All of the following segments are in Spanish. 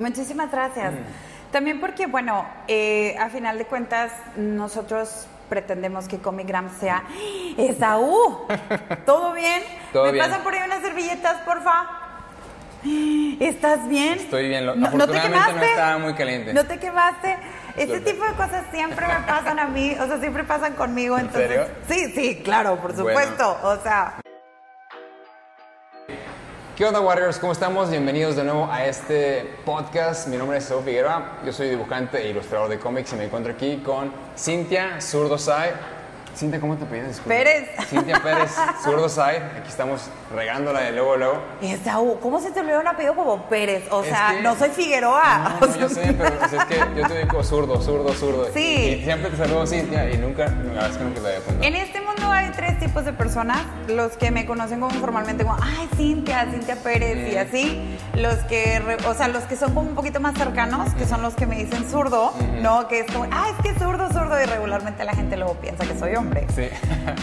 Muchísimas gracias. También porque, bueno, eh, a final de cuentas, nosotros pretendemos que Comigram sea Esaú. ¿Todo bien? Todo ¿Me bien. pasan por ahí unas servilletas, porfa? ¿Estás bien? Estoy bien. No- ¿No, te no quemaste? estaba muy caliente. ¿No te quemaste? Este tipo de cosas siempre me pasan a mí, o sea, siempre pasan conmigo. ¿En entonces, serio? Sí, sí, claro, por Bueno. supuesto. O sea, ¿Qué onda, Warriors? ¿Cómo estamos? Bienvenidos de nuevo a este podcast. Mi nombre es Saúl Figueroa. Yo soy dibujante e ilustrador de cómics y me encuentro aquí con Cintia Zurdosai. Cintia, ¿cómo te pides? Pérez. Cintia Pérez Zurdosai. Aquí estamos regándola de luego, luego. Esaú, ¿cómo se te olvidó un apellido como Pérez? O Es sea, que- no soy Figueroa. No, yo sé, pero es que yo te digo zurdo, zurdo, zurdo. Sí. Y siempre te saludo Cintia y nunca, la verdad es que nunca te había apuntado. En este mundo hay tres tipos de personas, los que me conocen como formalmente como, ay, Cintia, Cintia Pérez y Mm. así, los que, o sea, los que son como un poquito más cercanos, que son los que me dicen zurdo, ¿no? Que es como, ay, es que zurdo, zurdo, y regularmente la gente luego piensa que soy hombre. Sí.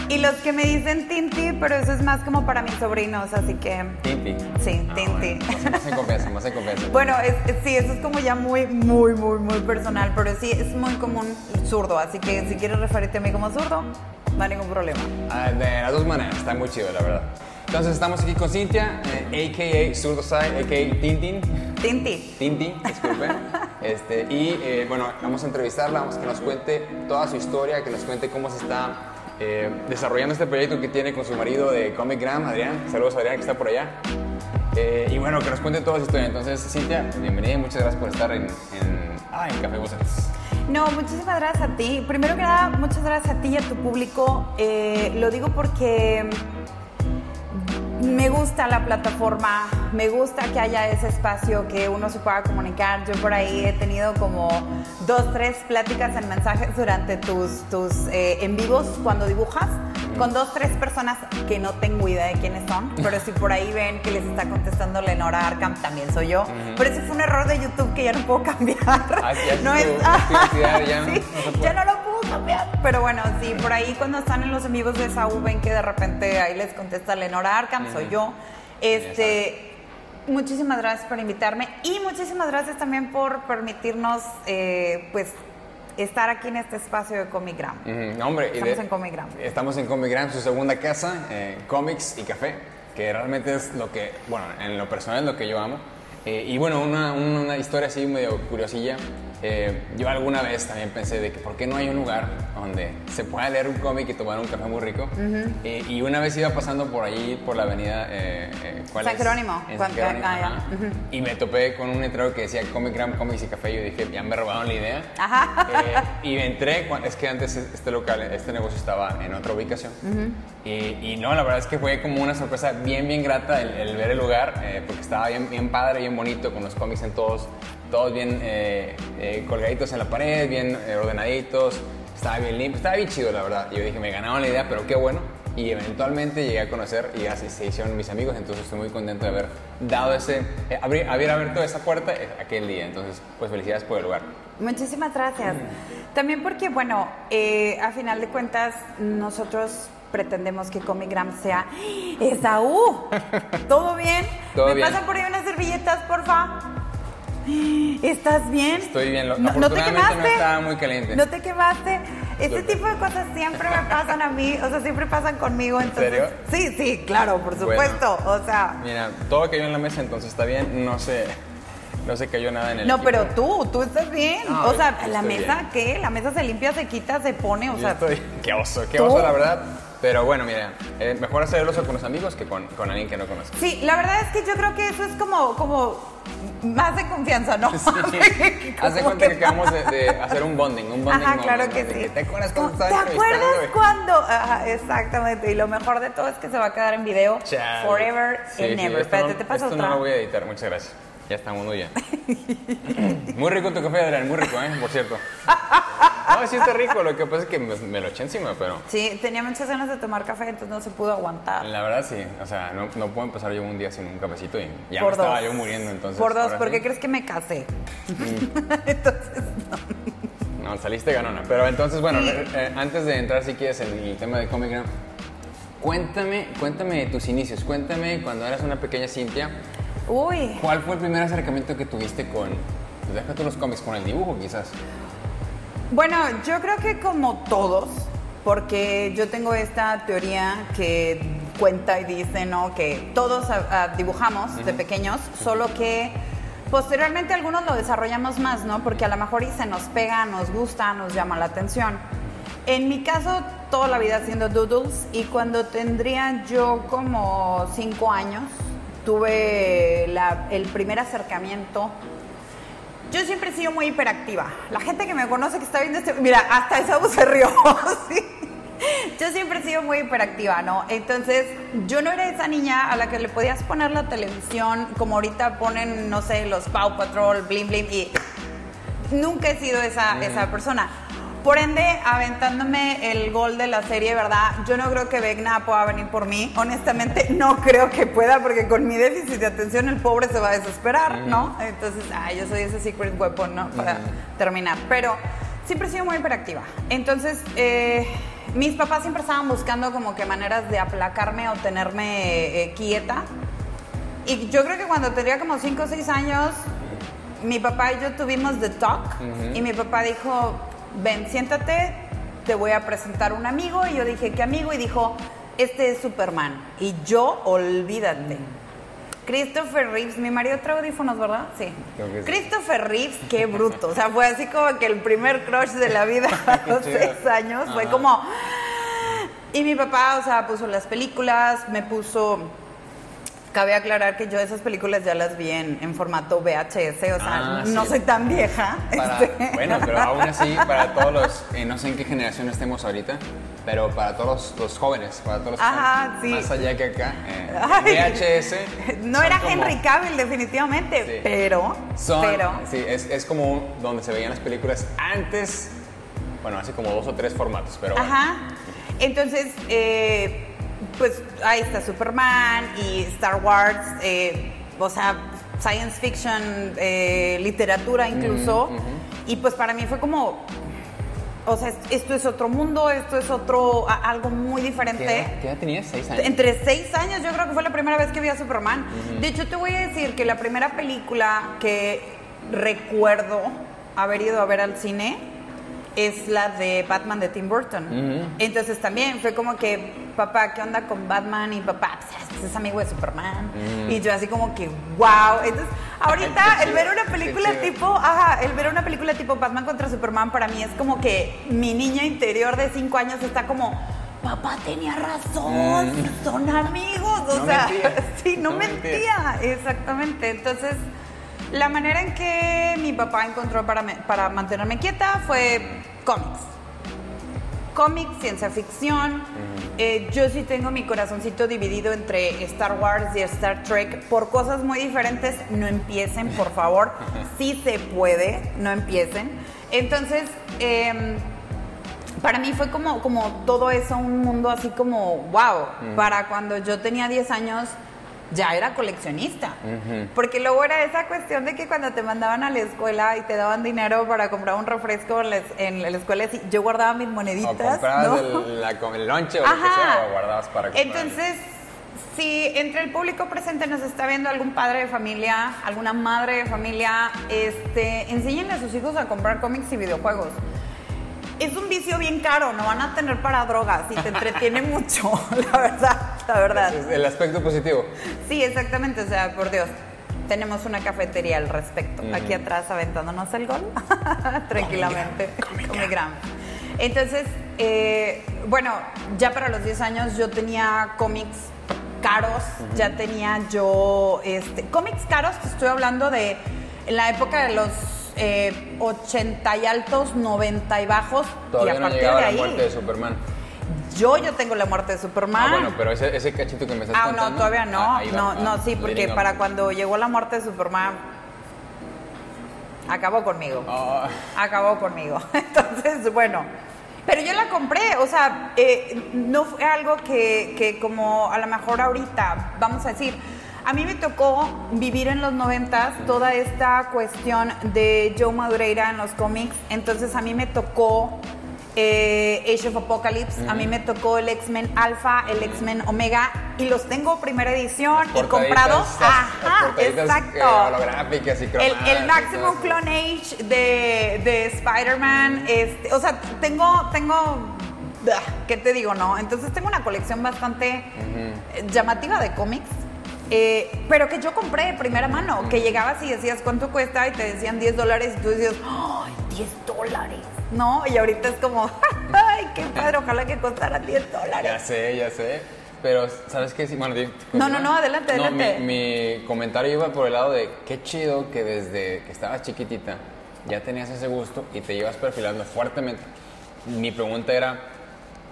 Y los que me dicen Tinti, pero eso es más como para mis sobrinos, así que... Tinti. Sí, Ah, Tinti. bueno, Más, en confianza, más en confianza. Bueno, es- sí, eso es como ya muy, muy, muy, muy personal, pero sí, es muy común zurdo, así que si quieres referirte a mí como zurdo, no hay ningún problema. Ah, de las dos maneras, está muy chido, la verdad. Entonces estamos aquí con Cintia, eh, a.k.a. Zurdosai, a.k.a. Tintin. Tinti. Tinti, disculpe. Este, y eh, bueno, vamos a entrevistarla, vamos a que nos cuente toda su historia, que nos cuente cómo se está eh, desarrollando este proyecto que tiene con su marido de Comic Gram, Adrián. Saludos Adrián, que está por allá. Eh, y bueno, que nos cuente toda su historia. Entonces, Cintia, bienvenida y muchas gracias por estar en, en, ah, en Café Voces. No, muchísimas gracias a ti. Primero que nada, muchas gracias a ti y a tu público. Eh, lo digo porque me gusta la plataforma, me gusta que haya ese espacio que uno se pueda comunicar. Yo por ahí he tenido como dos, tres pláticas en mensajes durante tus, tus eh, en vivos cuando dibujas con dos, tres personas que no tengo idea de quiénes son, pero si por ahí ven que les está contestando Lenora Arkham, también soy yo. Pero ese fue un error de YouTube que ya no puedo cambiar. Ah, ya no es ya Sí, ya no lo puedo cambiar. Pero bueno, sí, por ahí cuando están en los amigos de Saúl ven que de repente ahí les contesta Lenora Arkham, soy yo. Este, muchísimas gracias por invitarme y muchísimas gracias también por permitirnos, eh, pues, estar aquí en este espacio de Comigram. Ujú, no, hombre, y Estamos de- en Comic Gram. Estamos en Comic Gram, su segunda casa, eh, cómics y café, que realmente es lo que, bueno, en lo personal es lo que yo amo. Eh, y bueno, una, una- historia así medio curiosilla. eh, yo alguna vez también pensé de que por qué no hay un lugar donde se pueda leer un cómic y tomar un café muy rico. Eh, y una vez iba pasando por allí, por la avenida... eh, eh, ¿cuál San es? Jerónimo. En Cuan- San Jerónimo, ah, ya. ajá. Y me topé con un letrero que decía Comic Gram, Cómics y Café. Y yo dije, ya me robaron la idea. Ajá. Eh, y entré, es que antes este local, este negocio estaba en otra ubicación. y, y no, la verdad es que fue como una sorpresa bien, bien grata el, el ver el lugar, porque estaba bien, bien padre, bien bonito, con los cómics en todos, todos bien eh, eh, colgaditos en la pared, bien eh, ordenaditos. Estaba bien limpio, estaba bien chido, la verdad. Yo dije, me ganaron la idea, pero qué bueno. Y eventualmente llegué a conocer y así se hicieron mis amigos, entonces estoy muy contento de haber dado ese, abrir, haber abierto esa puerta aquel día. Entonces, pues felicidades por el lugar. Muchísimas gracias. También porque, bueno, a final de cuentas, nosotros pretendemos que Comigram sea Esaú. ¿Todo bien? Todo ¿Me bien. pasan por ahí unas servilletas, porfa? ¿Estás bien? Estoy bien, ¿No, ¿no te afortunadamente no quemaste? estaba muy caliente. ¿No te quemaste? Este tipo de cosas siempre me pasan a mí, o sea, siempre pasan conmigo. Entonces, serio? Sí, sí, claro, por Bueno. supuesto. O sea, Mira, todo cayó en la mesa, entonces está bien. No se, no se cayó nada en el no, equipo. pero tú, tú estás bien. No, o sea, la mesa, bien. ¿qué? La mesa se limpia, se quita, se pone, o Yo sea, estoy... Qué oso, qué ¿Tú? oso, la verdad. Pero bueno, mira, eh, mejor hacer el oso con los amigos que con, con alguien que no conoce. Sí, la verdad es que yo creo que eso es como, como más de confianza, ¿no? Sí. Como cuenta que acabamos de, de hacer un bonding, un bonding Ajá, moment, claro que sí. ¿Te acuerdas cuando ¿Te acuerdas cuando? Ajá, exactamente. Y lo mejor de todo es que se va a quedar en video Chale. forever Sí, and sí, never. Espérate, no- te paso esto otra. no lo voy a editar, muchas gracias. Ya estamos muy bien. muy rico tu café, Adrián, muy rico, ¿eh? Por cierto. No, sí está rico, lo que pasa es que me, me lo eché encima, pero... Sí, tenía muchas ganas de tomar café, entonces no se pudo aguantar. La verdad sí, o sea, no, no puedo empezar yo un día sin un cafecito y ya Por me estaba yo muriendo entonces. Por dos, ¿por qué sí. crees que me casé? Mm. entonces, no. No, saliste ganona. Pero entonces, bueno, eh, eh, antes de entrar si quieres en el tema de Comic cuéntame, cuéntame de tus inicios, cuéntame cuando eras una pequeña Cintia, Uy. ¿Cuál fue el primer acercamiento que tuviste con, pues déjate los cómics, con el dibujo quizás? Bueno, yo creo que como todos, porque yo tengo esta teoría que cuenta y dice, ¿no? Que todos ah, ah, dibujamos de pequeños, solo que posteriormente algunos lo desarrollamos más, ¿no? Porque a lo mejor y se nos pega, nos gusta, nos llama la atención. En mi caso, toda la vida haciendo doodles y cuando tendría yo como cinco años, tuve la- el primer acercamiento. Yo siempre he sido muy hiperactiva. La gente que me conoce que está viendo este... Mira, hasta Esaú se rió. ¿sí? Yo siempre he sido muy hiperactiva, ¿no? Entonces, yo no era esa niña a la que le podías poner la televisión, como ahorita ponen, no sé, los Paw Patrol, Blim Blim, y nunca he sido esa, esa persona. Por ende, aventándome el gol de la serie, ¿verdad? Yo no creo que Vecna pueda venir por mí. Honestamente, no creo que pueda, porque con mi déficit de atención el pobre se va a desesperar, ¿no? Entonces, ay, yo soy ese secret weapon, ¿no? Para terminar. Pero siempre he sido muy hiperactiva. Entonces, eh, mis papás siempre estaban buscando como que maneras de aplacarme o tenerme eh, quieta. Y yo creo que cuando tenía como 5 o 6 años, mi papá y yo tuvimos The Talk y mi papá dijo, ven, siéntate, te voy a presentar un amigo. Y yo dije, ¿qué amigo? Y dijo, este es Superman. Y yo, olvídate. Christopher Reeves, mi marido trae audífonos, ¿verdad? Sí. Christopher Reeves, qué bruto. O sea, fue así como que el primer crush de la vida a los seis años. Fue como... Y mi papá, o sea, puso las películas, me puso... Cabe aclarar que yo esas películas ya las vi en, en formato VHS, o sea, Ah, no sí. soy tan vieja. Para- este. Bueno, pero aún así, para todos los, eh, no sé en qué generación estemos ahorita, pero para todos los, los jóvenes, para todos los Ajá, jóvenes, sí. más allá que acá, eh. VHS. No son era como- Henry Cavill, definitivamente, Sí. pero, Son, pero, sí, es, es como donde se veían las películas antes, bueno, hace como dos o tres formatos, pero bueno. ajá. Entonces, eh, pues ahí está Superman y Star Wars, eh, o sea, science fiction, eh, literatura incluso. Y pues para mí fue como, o sea, esto es otro mundo, esto es otro, a- algo muy ¿Qué, diferente. edad, qué edad tenías? ¿Seis años? Entre seis años, yo creo que fue la primera vez que vi a Superman. De hecho, te voy a decir que la primera película que recuerdo haber ido a ver al cine es la de Batman de Tim Burton. Entonces también fue como que, papá, ¿qué onda con Batman? Y papá, pues, es amigo de Superman. Y yo así como que, wow. Entonces, ahorita el ver una película tipo, ajá, el ver una película tipo Batman contra Superman para mí es como que mi niña interior de cinco años está como, papá tenía razón, son amigos, o No sea, mentía. sí, no, No mentía. mentía. exactamente. Entonces, la manera en que mi papá encontró para, me- para mantenerme quieta fue cómics. Cómics, ciencia ficción. Eh, yo sí tengo mi corazoncito dividido entre Star Wars y Star Trek por cosas muy diferentes. No empiecen, por favor. Sí se puede, no empiecen. Entonces, em, para mí fue como, como todo eso, un mundo así como, wow. Para cuando yo tenía 10 años, ya era coleccionista. Porque luego era esa cuestión de que cuando te mandaban a la escuela y te daban dinero para comprar un refresco en la, en la escuela, yo guardaba mis O moneditas. comprabas ¿no? el, la- el lonche o lo que sea, o guardabas para comprar. Entonces, si entre el público presente nos está viendo algún padre de familia, alguna madre de familia, este, enséñenle a sus hijos a comprar cómics y videojuegos. Es un vicio bien caro, no van a tener para drogas y te entretiene mucho, la verdad, la verdad. Es el aspecto positivo. Sí, exactamente, o sea, por Dios. Tenemos una cafetería al respecto. Aquí atrás aventándonos el gol. Tranquilamente. Comic Gram. Entonces, eh, bueno, ya para los 10 años yo tenía cómics caros, ya tenía yo, este, cómics caros, te estoy hablando de la época de los eh, 80 y altos, 90 y bajos, y Todavía a no partir llegaba de la ahí, muerte de Superman. yo, yo tengo la muerte de Superman. Ah, bueno, pero ese, ese cachito que me estás Ah, contando. no, todavía no. ah, va, no, ah, no, sí, porque para cuando llegó la muerte de Superman, acabó conmigo. Ah, Acabó conmigo. Entonces, bueno. Pero yo la compré, o sea, eh, no fue algo que, que como a lo mejor ahorita, vamos a decir, a mí me tocó vivir en los noventas toda esta cuestión de Joe Madureira en los cómics, entonces a mí me tocó eh, Age of Apocalypse, a mí me tocó el X-Men Alpha, el X-Men Omega, y los tengo primera edición y comprados. Ajá, exacto. holográficas y el, el Maximum Clone Age de, de Spider-Man. Este, o sea, tengo, tengo ¿qué te digo? No, entonces tengo una colección bastante llamativa de cómics. Eh, pero que yo compré de primera mano, que llegabas y decías cuánto cuesta y te decían 10 dólares y tú decías, ¡ay, 10 dólares! ¿No? Y ahorita es como, ¡ay, qué padre! Ojalá que costara 10 dólares. Ya sé, ya sé. Pero, ¿sabes qué? Bueno, no, no, no, adelante, adelante. mi, comentario iba por el lado de qué chido que desde que estabas chiquitita ya tenías ese gusto y te ibas perfilando fuertemente. Mi pregunta era,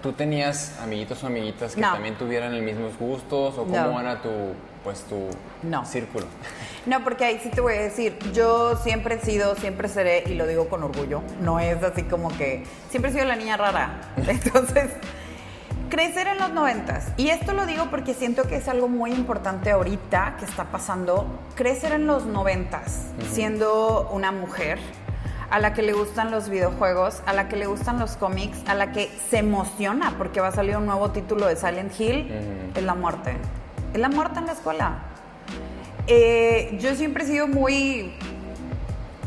¿tú tenías amiguitos o amiguitas que también tuvieran los mismos gustos o cómo era tu, pues, tu círculo? No, porque ahí sí te voy a decir, yo siempre he sido, siempre seré, y lo digo con orgullo, no es así como que, siempre he sido la niña rara. Entonces crecer en los noventas. Y esto lo digo porque siento que es algo muy importante ahorita que está pasando. Crecer en los noventas, siendo una mujer a la que le gustan los videojuegos, a la que le gustan los cómics, a la que se emociona porque va a salir un nuevo título de Silent Hill, es la muerte. Es la muerte en la escuela. Eh, yo siempre he sido muy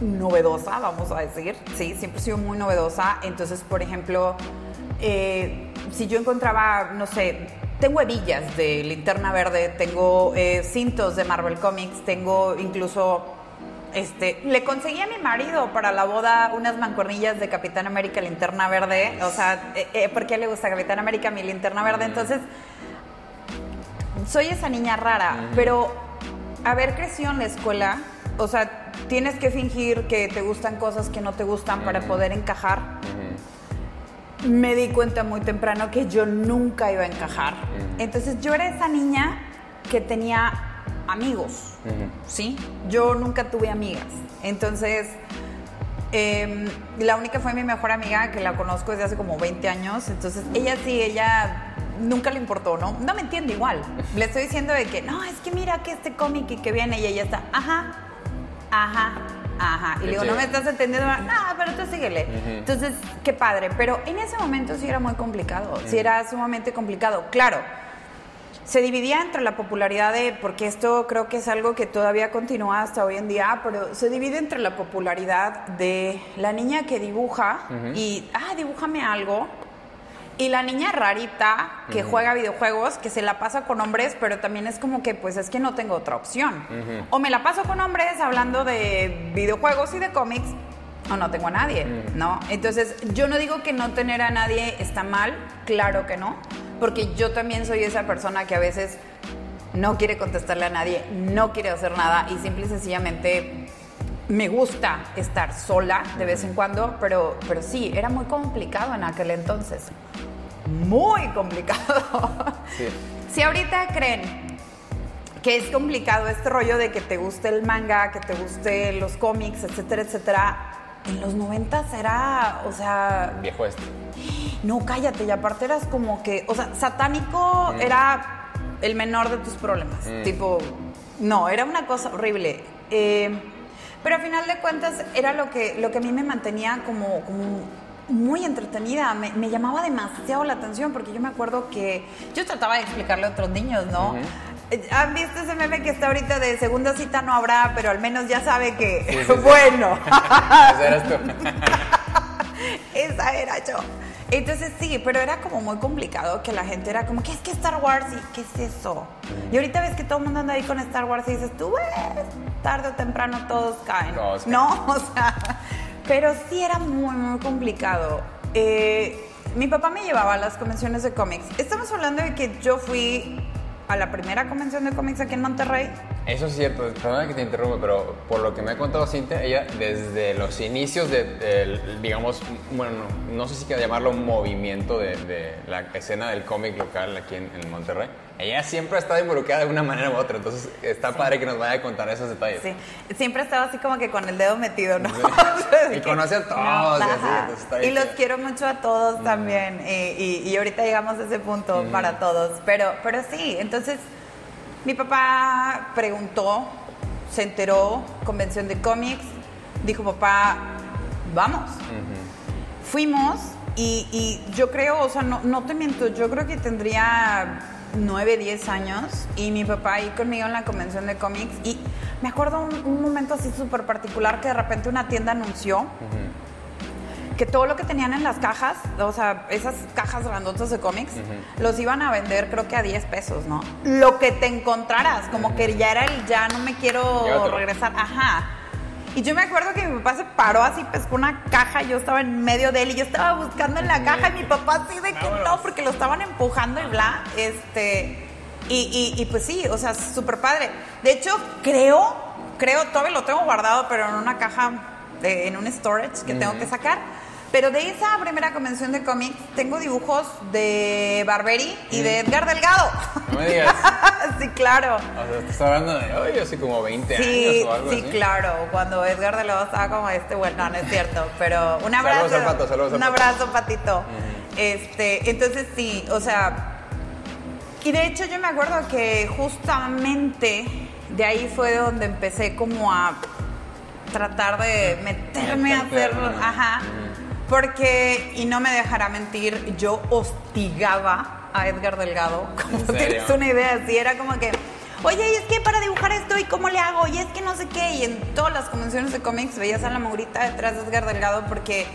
novedosa, vamos a decir. Sí, siempre he sido muy novedosa. Entonces, por ejemplo, eh, si yo encontraba, no sé, tengo hebillas de linterna verde, tengo eh, cintos de Marvel Comics, tengo incluso, este, le conseguí a mi marido para la boda unas mancuernillas de Capitán América linterna verde, o sea, eh, porque le gusta Capitán América mi linterna verde, entonces soy esa niña rara, pero haber crecido en la escuela, o sea, tienes que fingir que te gustan cosas que no te gustan para poder encajar me di cuenta muy temprano que yo nunca iba a encajar. Entonces yo era esa niña que tenía amigos, ¿sí? Yo nunca tuve amigas. Entonces, em, la única fue mi mejor amiga, que la conozco desde hace como 20 años. Entonces, ella sí, ella nunca le importó, ¿no? No me entiende igual. Le estoy diciendo de que, no, es que mira que este cómic y que viene y ella está, ajá, ajá, Ajá. Y le digo, no me estás entendiendo. No, pero tú síguele. Entonces, qué padre. Pero en ese momento sí era muy complicado. Sí era sumamente complicado. Claro, se dividía entre la popularidad de, porque esto creo que es algo que todavía continúa hasta hoy en día, pero se divide entre la popularidad de la niña que dibuja y, ah, dibújame algo y la niña rarita que juega videojuegos, que se la pasa con hombres, pero también es como que, pues es que no tengo otra opción. O me la paso con hombres hablando de videojuegos y de cómics, o no tengo a nadie, ¿no? Entonces, yo no digo que no tener a nadie está mal, claro que no, porque yo también soy esa persona que a veces no quiere contestarle a nadie, no quiere hacer nada y simple y sencillamente me gusta estar sola de vez en cuando, pero, pero sí, era muy complicado en aquel entonces muy complicado. Si ahorita creen que es complicado este rollo de que te guste el manga, que te guste los cómics, etcétera, etcétera, en los noventas era, o sea... Viejo este. No, cállate, y aparte eras como que, o sea, satánico mm. era el menor de tus problemas. Mm. Tipo, no, era una cosa horrible. Eh, pero a final de cuentas era lo que, lo que a mí me mantenía como, como muy entretenida, me, llamaba demasiado la atención porque yo me acuerdo que yo trataba de explicarle a otros niños, ¿no? Eh, ¿Han visto ese meme que está ahorita de segunda cita no habrá, pero al menos ya sabe que, bueno. Esa eras tú. Esa era yo. Entonces sí, pero era como muy complicado que la gente era como, ¿qué es que Star Wars? ¿Y qué es eso? Y ahorita ves que todo el mundo anda ahí con Star Wars y dices, tú ves, tarde o temprano todos caen. Todos caen. No, o sea, pero sí era muy, muy complicado. Eh, mi papá me llevaba a las convenciones de cómics. Estamos hablando de que yo fui a la primera convención de cómics aquí en Monterrey. Eso es cierto, perdona que te interrumpa, pero por lo que me ha contado Cintia, ella desde los inicios de, digamos, bueno, no, sé si quiero llamarlo movimiento de, la escena del cómic local aquí en, en Monterrey, ella siempre ha estado involucrada de una manera u otra, entonces está padre que nos vaya a contar esos detalles. Sí, siempre ha estado así como que con el dedo metido, ¿no? y conoce a todos. y, y los quiero mucho a todos también, y, ahorita llegamos a ese punto para todos, pero, pero sí, entonces mi papá preguntó, se enteró, convención de cómics, dijo papá, vamos. Fuimos y, y, yo creo, o sea, no, no te miento, yo creo que tendría 9, 10 años y mi papá ahí conmigo en la convención de cómics y me acuerdo un, un momento así súper particular que de repente una tienda anunció que todo lo que tenían en las cajas, o sea, esas cajas grandotas de cómics, los iban a vender creo que a 10 pesos, ¿no? Lo que te encontraras, como que ya era el ya no me quiero regresar, ajá. Y yo me acuerdo que mi papá se paró así, pescó una caja, yo estaba en medio de él y yo estaba buscando en la caja y mi papá así de que no, porque lo estaban empujando y bla, este, y, y- y pues sí, o sea, súper padre. De hecho, creo, creo, todavía lo tengo guardado, pero en una caja, de- en un storage que tengo que sacar. Pero de esa primera convención de cómics tengo dibujos de Barberi y de Edgar Delgado. No me digas. sí, claro. O sea, estás hablando de hoy, así como 20 Sí, años o algo sí, así. claro. Cuando Edgar de Lado estaba como este, bueno, no, es cierto, pero un abrazo. Saludos al Pato, saludos al un Pato. abrazo, Patito. Este, entonces sí, o sea, y de hecho yo me acuerdo que justamente de ahí fue donde empecé como a tratar de meterme a hacer, ajá, porque, y no me dejará mentir, yo hostigaba a Edgar Delgado, como tienes una idea, así era como que, oye, y es que para dibujar esto, ¿y cómo le hago? Y es que no sé qué, y en todas las convenciones de cómics veías a la Maurita detrás de Edgar Delgado, porque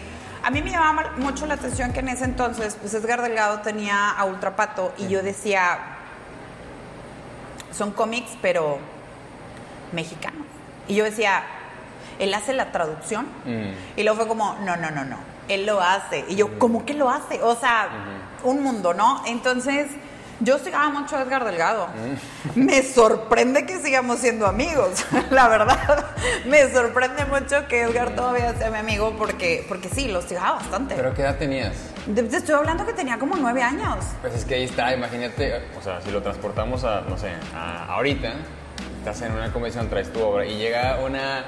a mí me llamaba mucho la atención que en ese entonces, pues Edgar Delgado tenía a Ultrapato, y yo decía, son cómics, pero mexicanos. Y yo decía, él hace la traducción. Mm. Y luego fue como, no, no, no, no. Él lo hace. Y yo, ¿cómo que lo hace? O sea, un mundo, ¿no? Entonces, yo sigaba mucho a Edgar Delgado. Me sorprende que sigamos siendo amigos, la verdad. Me sorprende mucho que Edgar todavía sea mi amigo porque, porque sí, lo sigaba bastante. ¿Pero qué edad tenías? Te estoy hablando que tenía como nueve años. Pues es que ahí está, imagínate, o sea, si lo transportamos a, no sé, a ahorita, estás en una convención, traes tu obra y llega una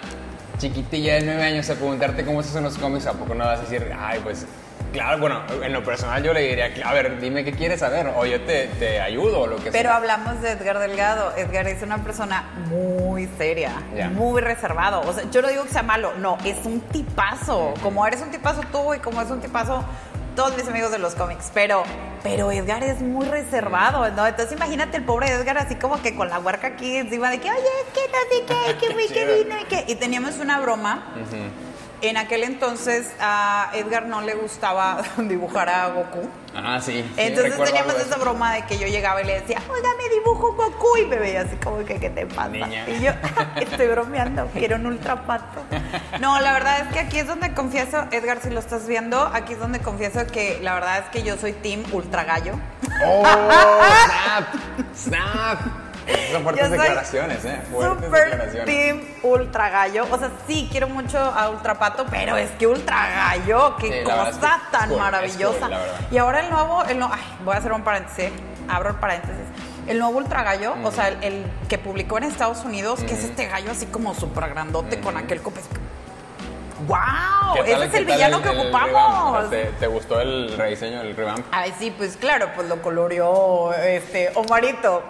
chiquitilla de nueve años a preguntarte cómo se hacen los cómics, ¿a poco no vas a decir, ay, pues, claro, bueno, en lo personal yo le diría, a ver, dime qué quieres saber, o yo te, te ayudo, o lo que Pero sea. hablamos de Edgar Delgado. Edgar es una persona muy seria, muy reservado. O sea, yo no digo que sea malo, no, es un tipazo. Como eres un tipazo tú y como es un tipazo todos mis amigos de los cómics. Pero, pero Edgar es muy reservado, ¿no? Entonces imagínate el pobre Edgar así como que con la huerca aquí encima de que, oye, es que no sé qué, que que chido. vino y que... Y teníamos una broma. En aquel entonces a Edgar no le gustaba dibujar a Goku. Ah, sí. sí, Entonces teníamos de esa broma de que yo llegaba y le decía, oiga, me dibujo Goku y me veía así como que, ¿qué te pasa? Niña. Y yo, estoy bromeando, quiero un ultrapato. No, la verdad es que aquí es donde confieso, Edgar, si lo estás viendo, aquí es donde confieso que la verdad es que yo soy team ultra gallo. ¡Oh! ¡Snap! ¡Snap! Son fuertes declaraciones, ¿eh? Fuertes Super declaraciones. team ultra gallo. O sea, sí, quiero mucho a ultrapato, pero es que ultra gallo, qué Sí, es cosa que tan cool, maravillosa. cool, y ahora el nuevo, el no- ay, voy a hacer un paréntesis, abro el paréntesis. El nuevo ultra gallo, o sea, el, el que publicó en Estados Unidos, que es este gallo así como súper grandote con aquel cope. ¡Wow! ¿Qué tal- Ese es el villano que el ocupamos. ¿Te, te gustó el rediseño, el revamp? Ay, sí, pues claro, pues lo coloreó este Omarito.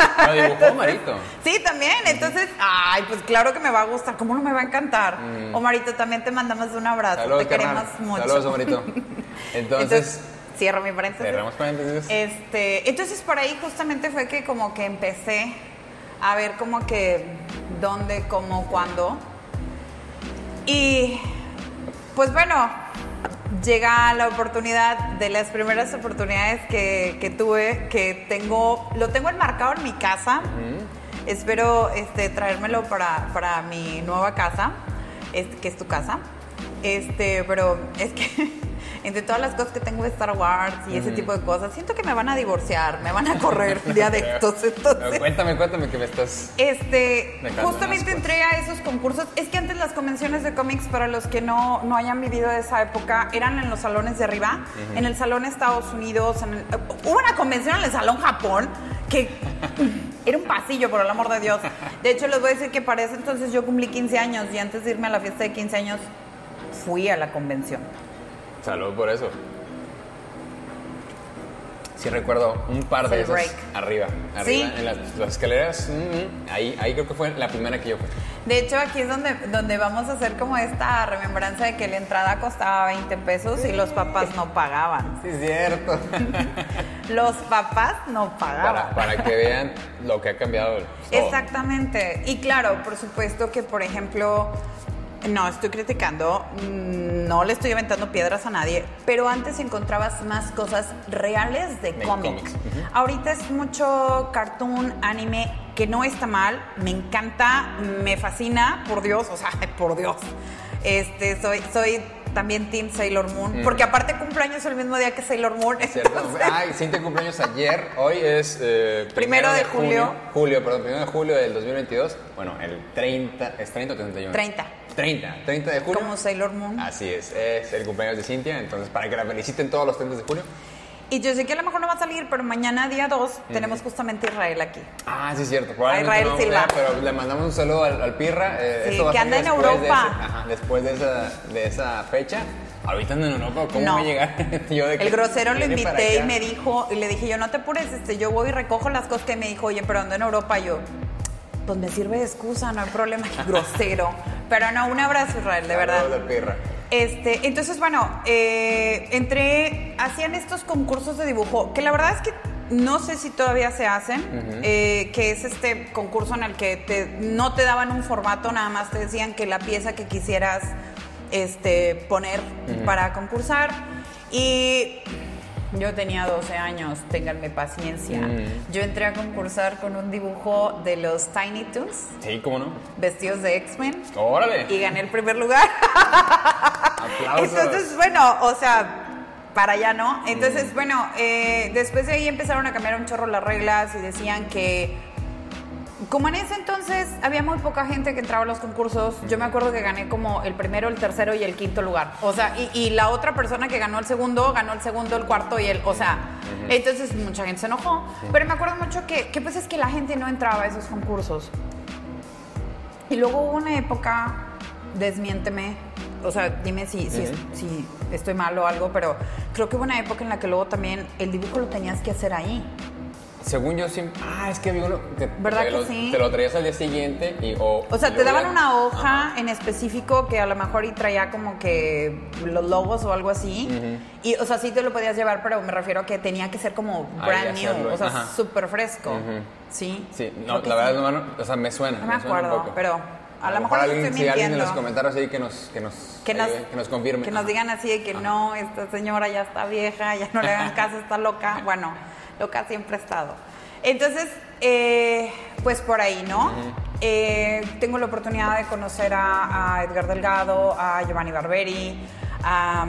Lo dibujó Marito. Sí, también. Entonces, ay, pues claro que me va a gustar. ¿Cómo no me va a encantar? Omarito, también te mandamos un abrazo. Saludos, te carnal. queremos mucho. Saludos, Omarito. Entonces, Entonces, cierro mi paréntesis. cerramos paréntesis. Este, entonces por ahí justamente fue que como que empecé a ver como que dónde, cómo, cuándo. Y pues bueno, llega la oportunidad de las primeras oportunidades que, que tuve, que tengo, lo tengo enmarcado en mi casa. Espero este, traérmelo para, para mi nueva casa, este, que es tu casa. Este, pero es que entre todas las cosas que tengo de Star Wars y ese tipo de cosas, siento que me van a divorciar, me van a correr de. Pero Entonces, cuéntame, cuéntame que me estás... este, justamente unas entré a esos concursos. Es que antes las convenciones de cómics, para los que no, no hayan vivido esa época, eran en los salones de arriba, en el salón Estados Unidos. en el- hubo una convención en el salón Japón que era un pasillo, por el amor de Dios. De hecho, les voy a decir que para ese entonces yo cumplí 15 años y antes de irme a la fiesta de 15 años fui a la convención. Salud por eso. Sí recuerdo un par de esas break. arriba, arriba Sí. en las, las escaleras. mm, ahí, ahí creo que fue la primera que yo fui. De hecho, aquí es donde, donde vamos a hacer como esta remembranza de que la entrada costaba 20 pesos y los papás no pagaban. Sí, es cierto. Los papás no pagaban. Para, para que vean lo que ha cambiado. todo. Exactamente. Y claro, por supuesto que, por ejemplo, no estoy criticando, mm, no le estoy aventando piedras a nadie, pero antes encontrabas más cosas reales de, De cómic. cómics. Ahorita es mucho cartoon, anime, que no está mal, me encanta, me fascina, por Dios, o sea, por Dios. Este, soy, soy también Team Sailor Moon, Mm. porque aparte cumpleaños el mismo día que Sailor Moon. ¿Cierto? entonces- Ay, Cintia cumpleaños ayer. Hoy es. eh, Primero de julio. junio- Julio, perdón, primero de julio del 2022. Bueno, el 30. ¿Es 30 o 31? 30. 30, 30 de julio. Como Sailor Moon. Así es, es el cumpleaños de Cintia. Entonces, para que la feliciten todos los 30 de julio. Y yo sé que a lo mejor no va a salir, pero mañana, día 2, tenemos justamente Israel aquí. Ah, sí, es cierto. Probablemente Israel no Silva. pero le mandamos un saludo al, al Pirra. eh, Sí, esto a que anda en después de Europa. ese- ajá, después de esa, de esa fecha. Ahorita anda en Europa, ¿cómo No. va a llegar? Yo de que El grosero lo invité y me dijo, y le dije, yo no te apures, este, yo voy y recojo las cosas que me dijo, oye, pero ando en Europa, yo, pues me sirve de excusa, no hay problema, grosero. Pero no, un abrazo, Israel, de verdad. Saludos al Pirra. Este, entonces, bueno, eh, entré, hacían estos concursos de dibujo, que la verdad es que no sé si todavía se hacen, eh, que es este concurso en el que te- no te daban un formato, nada más te decían que la pieza que quisieras este, poner para concursar. Y yo tenía 12 años, ténganme paciencia. Mm. Yo entré a concursar con un dibujo de los Tiny Toons, Sí, ¿cómo no? vestidos de X-Men, Órale. y gané el primer lugar. Aplausos. Entonces, bueno, o sea, para allá, ¿no? Entonces, bueno, eh, después de ahí empezaron a cambiar un chorro las reglas y decían que, como en ese entonces había muy poca gente que entraba a los concursos, yo me acuerdo que gané como el primero, el tercero y el quinto lugar. O sea, y, y la otra persona que ganó el segundo, ganó el segundo, el cuarto y el, o sea, entonces mucha gente se enojó. Pero me acuerdo mucho que, que pues es que la gente no entraba a esos concursos. Y luego hubo una época, desmiénteme, o sea, dime si, si, si estoy mal o algo, pero creo que hubo una época en la que luego también el dibujo lo tenías que hacer ahí. Según yo siempre. Ah, es que había uno que ¿Verdad te que lo, sí? te lo traías al día siguiente y. O, O sea, te daban ya- una hoja en específico que a lo mejor y traía como que los logos o algo así. Y, o sea, sí te lo podías llevar, pero me refiero a que tenía que ser como brand new, hacerlo, o sea, ajá. súper fresco. Ujú. Sí. Sí, creo no, la sí. verdad, no, no, o sea, me suena. No me suena un acuerdo, poco. pero a lo mejor les alguien, si alguien en los comentarios ahí que nos, que nos, que nos, que nos confirme. que nos digan así de que no, esta señora ya está vieja, ya no le hagan caso, está loca. Bueno, loca siempre ha estado. Entonces, eh, pues por ahí, ¿no? Eh, tengo la oportunidad de conocer a, a Edgar Delgado, a Giovanni Barberi, a,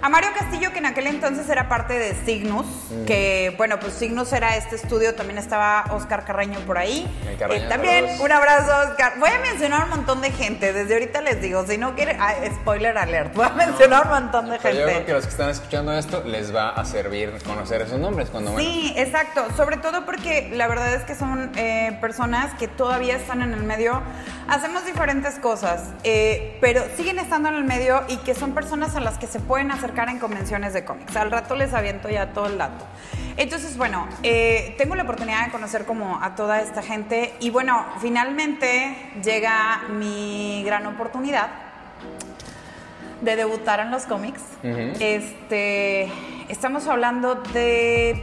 a Mario Castillo, que en aquel entonces era parte de Signus, que bueno, pues Signus era este estudio, también estaba Oscar Carreño por ahí. El Carreño, Eh, también un abrazo, Oscar. Voy a mencionar un montón de gente, desde ahorita les digo, si no quieren, ah, spoiler alert, voy a mencionar un montón de Pero yo creo gente. que los que están escuchando esto les va a servir conocer esos nombres cuando. Sí, exacto. Sobre todo porque la verdad es que son eh, personas que todavía están en el medio. Hacemos diferentes cosas, eh, pero siguen estando en el medio y que son personas a las que se pueden acercar en convenciones de cómics. Al rato les aviento ya todo el dato. Entonces, bueno, eh, tengo la oportunidad de conocer como a toda esta gente y bueno, finalmente llega mi gran oportunidad de debutar en los cómics. Este, estamos hablando de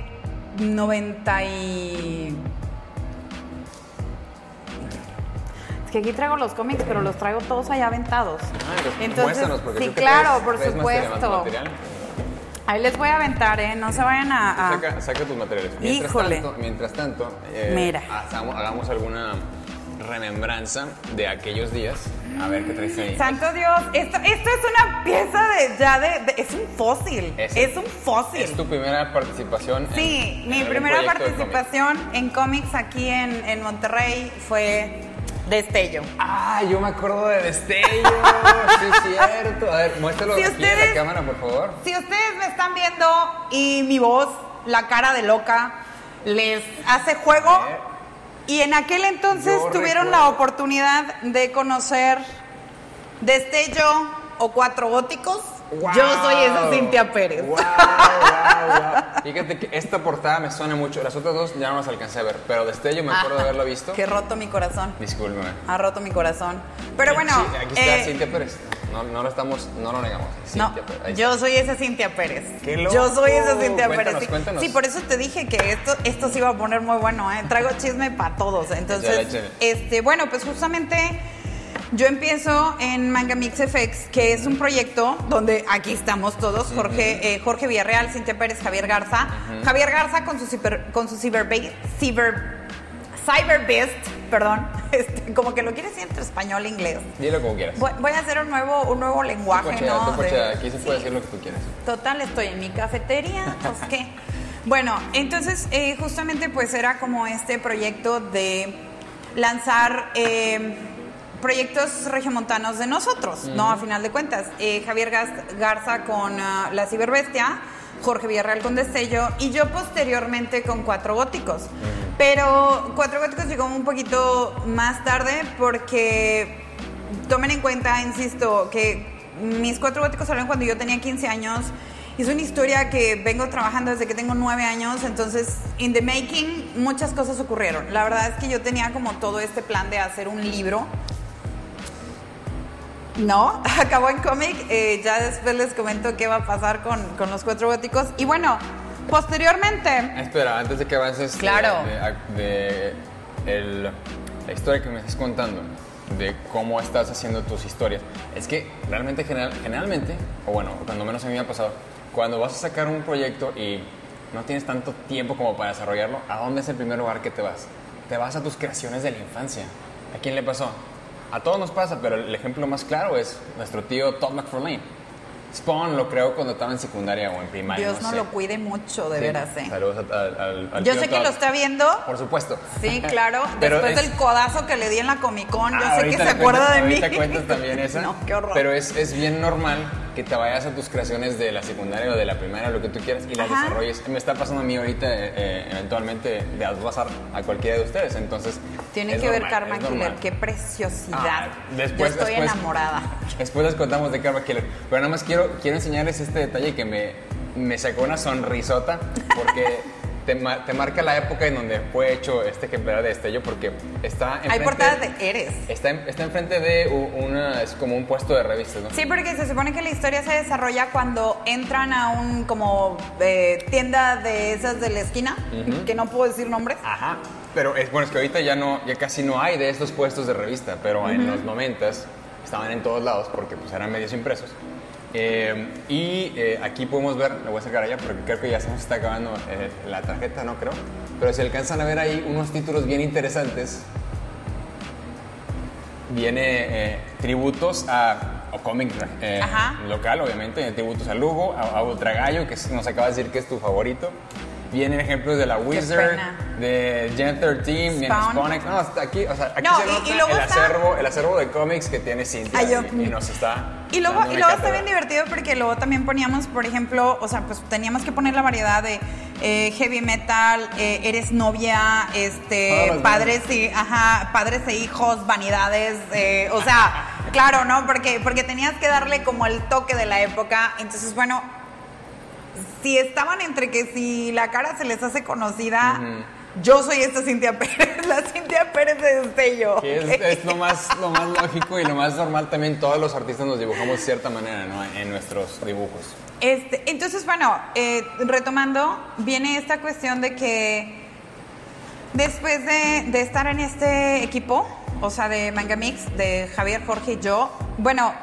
90 y... que aquí traigo los cómics, pero los traigo todos allá aventados. Ah, pues, porque sí, claro, por supuesto. Ahí les voy a aventar, ¿eh? No se vayan a... a- Saca, saca tus materiales. Mientras Híjole. tanto, mientras tanto eh, Mira. hagamos, hagamos alguna remembranza de aquellos días. A ver qué traes ahí. Santo Dios, esto, esto es una pieza de ya de, de- es un fósil, Es- es, un fósil. Es tu primera participación. Sí, en mi primera participación en cómics aquí en, en Monterrey fue Destello. Ah, yo me acuerdo de Destello. sí, es cierto. A ver, muéstralo Si aquí ustedes- en la cámara, por favor. Si ustedes me están viendo y mi voz, la cara de loca, les hace juego, y en aquel entonces Yo tuvieron recuerdo. la oportunidad de conocer Destello o Cuatro Góticos, yo soy esa. Cintia Pérez. Wow, wow. Fíjate que esta portada me suena mucho. Las otras dos ya no las alcancé a ver, pero Destello me acuerdo de haberla visto. Que roto mi corazón. Discúlpeme. Ha roto mi corazón. Pero bueno. Sí, aquí está eh, Cintia Pérez. No, no lo estamos, no lo negamos. No, yo soy esa Cintia Pérez. ¡Qué loco! Yo soy esa Cintia Cuéntanos, Pérez. Sí. cuéntanos. Sí, por eso te dije que esto, esto se iba a poner muy bueno, ¿eh? Traigo chisme para todos. Entonces, este, bueno, pues justamente yo empiezo en Manga Mix FX, que es un proyecto donde aquí estamos todos, Jorge, eh, Jorge Villarreal, Cintia Pérez, Javier Garza. Javier Garza con su ciber, con su cyberbase, cyber, cyberbest, perdón, este, como que lo quiere decir entre español e inglés. Dilo como quieras. Voy, voy a hacer un nuevo, un nuevo lenguaje, Pochea, ¿no? pochea, aquí se puede Sí. decir lo que tú quieras. Total, estoy en mi cafetería, pues qué. Bueno, entonces eh, justamente pues era como este proyecto de lanzar eh, proyectos regiomontanos de nosotros, ¿no? A final de cuentas, Eh, Javier Garza con ah, La Ciberbestia, Jorge Villarreal con Destello y yo posteriormente con Cuatro Góticos. Pero Cuatro Góticos llegó un poquito más tarde porque tomen en cuenta, insisto, que mis cuatro góticos salieron cuando yo tenía 15 años. Es una historia que vengo trabajando desde que tengo 9 años, entonces, in the making, muchas cosas ocurrieron. La verdad es que yo tenía como todo este plan de hacer un libro. No, acabó en cómic. eh, ya después les comento qué va a pasar con, con los cuatro góticos. Y bueno, posteriormente, Espera, antes de que avances de- Claro. de, de el- la historia que me estás contando, de cómo estás haciendo tus historias, es que realmente general- generalmente, o bueno, cuando menos a mí me ha pasado, cuando vas a sacar un proyecto y no tienes tanto tiempo como para desarrollarlo, ¿a dónde es el primer lugar que te vas? Te vas a tus creaciones de la infancia. ¿A quién le pasó? A todos nos pasa, pero el ejemplo más claro es nuestro tío Todd McFarlane. Spawn lo creó cuando estaba en secundaria o en primaria. Dios no no sé. lo cuide mucho, de Sí, veras, ¿eh? Saludos a- al, al- al Yo tío sé que Todd. lo está viendo. Por supuesto. Sí, claro. Pero Después es- del codazo que le di en la Comic Con, yo Ah, sé que se acuerda cuentas- de mí. Ahorita cuentas también esa. No, qué horror. Pero es, es bien normal que te vayas a tus creaciones de la secundaria o de la primaria, lo que tú quieras, y las Ajá. desarrolles. Me está pasando a mí ahorita, eh, eh, eventualmente, de pasar a cualquiera de ustedes. Entonces. Tiene que ver Karma Killer, qué preciosidad. Ah, después- Yo estoy después- enamorada. Después les contamos de Karma Killer. Pero nada más quiero, quiero enseñarles este detalle que me, me sacó una sonrisota porque te, ma- te marca la época en donde fue hecho este ejemplar de destello porque está Hay enfrente- portadas de Eres. Está, en- está enfrente de una, es como un puesto de revistas, ¿no? Sí, porque se supone que la historia se desarrolla cuando entran a un como eh, tienda de esas de la esquina, que no puedo decir nombres. Ajá. Pero es bueno, es que ahorita ya no, ya casi no hay de estos puestos de revista, pero en los noventas estaban en todos lados porque pues eran medios impresos. Eh, y eh, aquí podemos ver, lo voy a sacar allá porque creo que ya se nos está acabando eh, la tarjeta, no creo. Pero si alcanzan a ver ahí unos títulos bien interesantes, viene eh, tributos a, a cómic eh, local, obviamente, tributos a Lugo, a, a Ultra Gallo, que nos acaba de decir que es tu favorito. Vienen ejemplos de la Wizard, de Gen 13, viene Spawn. No, hasta aquí, o sea, aquí No, se nota y el, está- acervo, el acervo de cómics que tiene Cintia Ay, yo- y, y nos está. Y luego, y luego está bien divertido porque luego también poníamos, por ejemplo, o sea, pues teníamos que poner la variedad de eh, heavy metal, eh, eres novia, este, las padres y, ajá, padres e hijos, vanidades, eh, o sea, claro, ¿no? Porque, porque tenías que darle como el toque de la época. Entonces, bueno, si estaban entre que si la cara se les hace conocida, yo soy esta Cintia Pérez, la Cintia Pérez de Destello. Es, es lo, más, lo más lógico y lo más normal también. Todos los artistas nos dibujamos de cierta manera, ¿no? En nuestros dibujos. Este, entonces, bueno, eh, retomando, viene esta cuestión de que después de, de estar en este equipo, o sea, de Manga Mix, de Javier, Jorge y yo, bueno,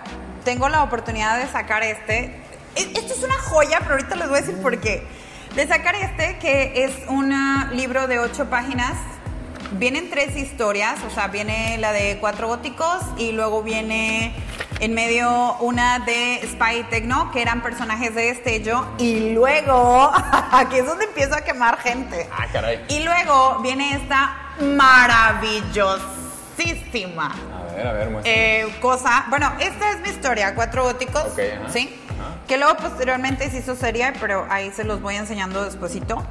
tengo la oportunidad de sacar este. E- Esto es una joya, pero ahorita les voy a decir por qué. De sacar este, que es un ah, libro de ocho páginas. Vienen tres historias, o sea, viene la de Cuatro Góticos y luego viene en medio una de Spy Tecno, que eran personajes de Destello, y luego, aquí es donde empiezo a quemar gente. Ah, caray. Y luego viene esta maravillosísima A ver, a ver, eh, cosa. Bueno, esta es mi historia, Cuatro Góticos, Ok, ajá. ¿sí? Ajá. Que luego posteriormente se hizo serie, pero ahí se los voy enseñando despuesito.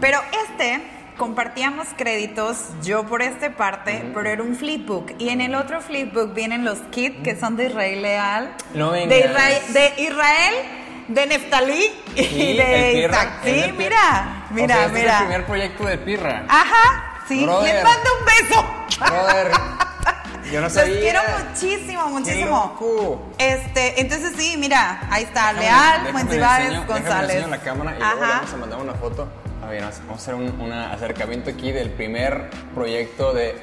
Pero este compartíamos créditos, yo por esta parte, pero era un flipbook. Y en el otro flipbook vienen los kits que son de Israel Leal. No de. Israel, de Israel de Neftalí y Sí, de Isaac. Sí, Pirra. mira, O mira, sea, este mira. Es el primer proyecto de Pirra. Ajá, sí. Brother. Les mando un beso. Brother, yo no Los sabía. quiero muchísimo, muchísimo. loco. Este, entonces sí, mira, ahí está, Déjame- Leal, déjame González. enseño la cámara y luego Ajá. vamos a mandar una foto. A ver, vamos a hacer un un acercamiento aquí del primer proyecto de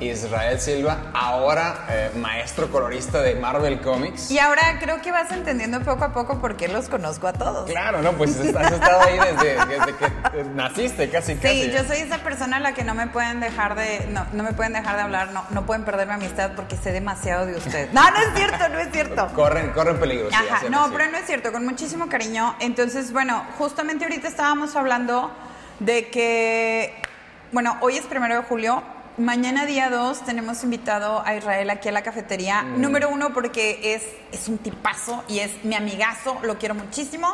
Israel Silva, ahora eh, maestro colorista de Marvel Comics. Y ahora creo que vas entendiendo poco a poco por qué los conozco a todos. Claro, no, pues has estado ahí desde, desde que eh, naciste, casi, casi. Sí, yo soy esa persona a la que no me pueden dejar de no, no me pueden dejar de hablar, no, no pueden perder mi amistad porque sé demasiado de usted. No, no es cierto, no es cierto. Corren, corren peligro. sí, Ajá, no, así. pero no es cierto, con muchísimo cariño. Entonces, bueno, justamente ahorita estábamos hablando de que, bueno, hoy es primero de julio. Mañana día 2 tenemos invitado a Israel aquí a la cafetería. Mm. Número uno porque es, es un tipazo y es mi amigazo, lo quiero muchísimo.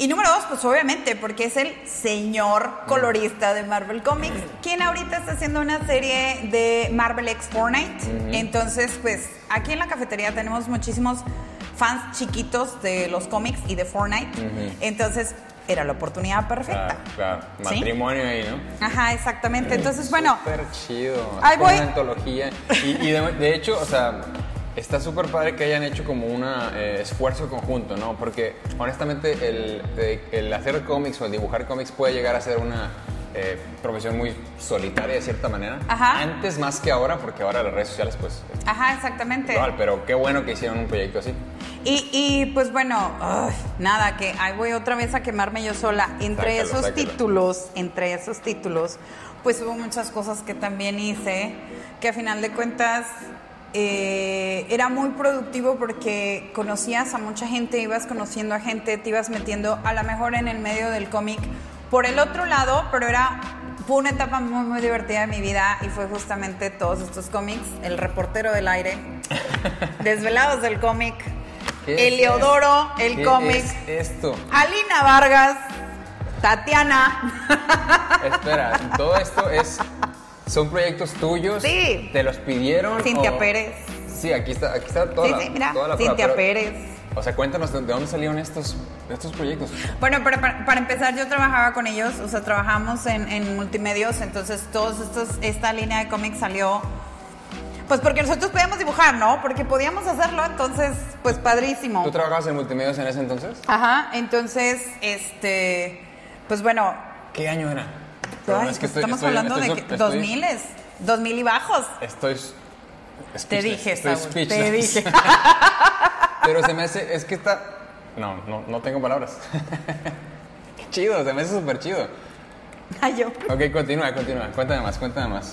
Y número dos, pues obviamente, porque es el señor colorista de Marvel Comics, quien ahorita está haciendo una serie de Marvel X Fortnite. Entonces, pues aquí en la cafetería tenemos muchísimos fans chiquitos de los cómics y de Fortnite. Entonces, era la oportunidad perfecta. Claro, claro. ¿Sí? Matrimonio ahí, ¿no? Ajá, exactamente. Entonces, bueno, Súper chido. Ahí voy. Una antología. Y, y de, de hecho, o sea, está súper padre que hayan hecho como un esfuerzo conjunto, ¿no? Porque honestamente el, de- el hacer cómics o el dibujar cómics puede llegar a ser una eh, profesión muy solitaria de cierta manera. Ajá. Antes más que ahora, porque ahora las redes sociales, pues, ajá, exactamente. igual, pero qué bueno que hicieron un proyecto así. Y, y, pues bueno, nada, que ahí voy otra vez a quemarme yo sola. Entre Sácalo, esos sácalo. títulos, entre esos títulos, pues hubo muchas cosas que también hice, que a final de cuentas eh, era muy productivo porque conocías a mucha gente, ibas conociendo a gente, te ibas metiendo a lo mejor en el medio del cómic por el otro lado, pero era fue una etapa muy muy divertida de mi vida y fue justamente todos estos cómics, El reportero del aire, Desvelados del cómic, ¿Qué es Eliodoro, el ¿Qué cómic, es esto? Alina Vargas, Tatiana. Espera, todo esto es. ¿Son proyectos tuyos? Sí. ¿Te los pidieron? Cintia o- Pérez. Sí, aquí está, aquí está toda Sí, la, sí, mira, toda la prueba, Cintia pero- Pérez. O sea, cuéntanos de, de dónde salieron estos, estos proyectos. Bueno, para, para empezar yo trabajaba con ellos, o sea, trabajamos en, en multimedios, entonces todos estos, esta línea de cómics salió, pues porque nosotros podíamos dibujar, ¿no? Porque podíamos hacerlo, entonces, pues padrísimo. ¿Tú trabajabas en multimedios en ese entonces? Ajá, entonces, este, pues bueno, ¿Qué año era? Ay, pues es que estoy- estamos estoy- hablando estoy- de que, estoy- 2000 es, 2000 y bajos. Estoy. Te dije, Saúl, te dije. Pero se me hace. Es que está. No, no, no tengo palabras. Qué chido, se me hace súper chido. Ay, yo. Ok, continúa, continúa. Cuéntame más, cuéntame más.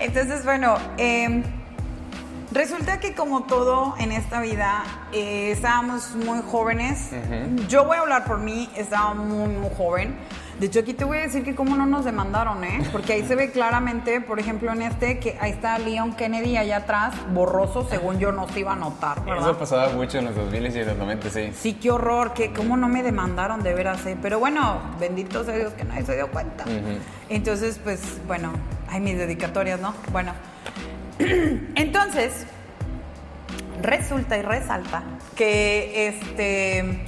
Entonces, bueno, eh, resulta que como todo en esta vida, eh, estábamos muy jóvenes. Yo voy a hablar por mí, estaba muy, muy joven. De hecho, aquí te voy a decir que cómo no nos demandaron, ¿eh? Porque ahí se ve claramente, por ejemplo, en este, que ahí está Leon Kennedy allá atrás, borroso, según yo no se iba a notar, ¿verdad? Eso pasaba mucho en los 2000 y los 90, sí. Sí, qué horror, que cómo no me demandaron de veras, eh? pero bueno, bendito sea Dios que nadie se dio cuenta. Entonces, pues, bueno, hay mis dedicatorias, ¿no? Bueno, entonces, resulta y resalta que, este,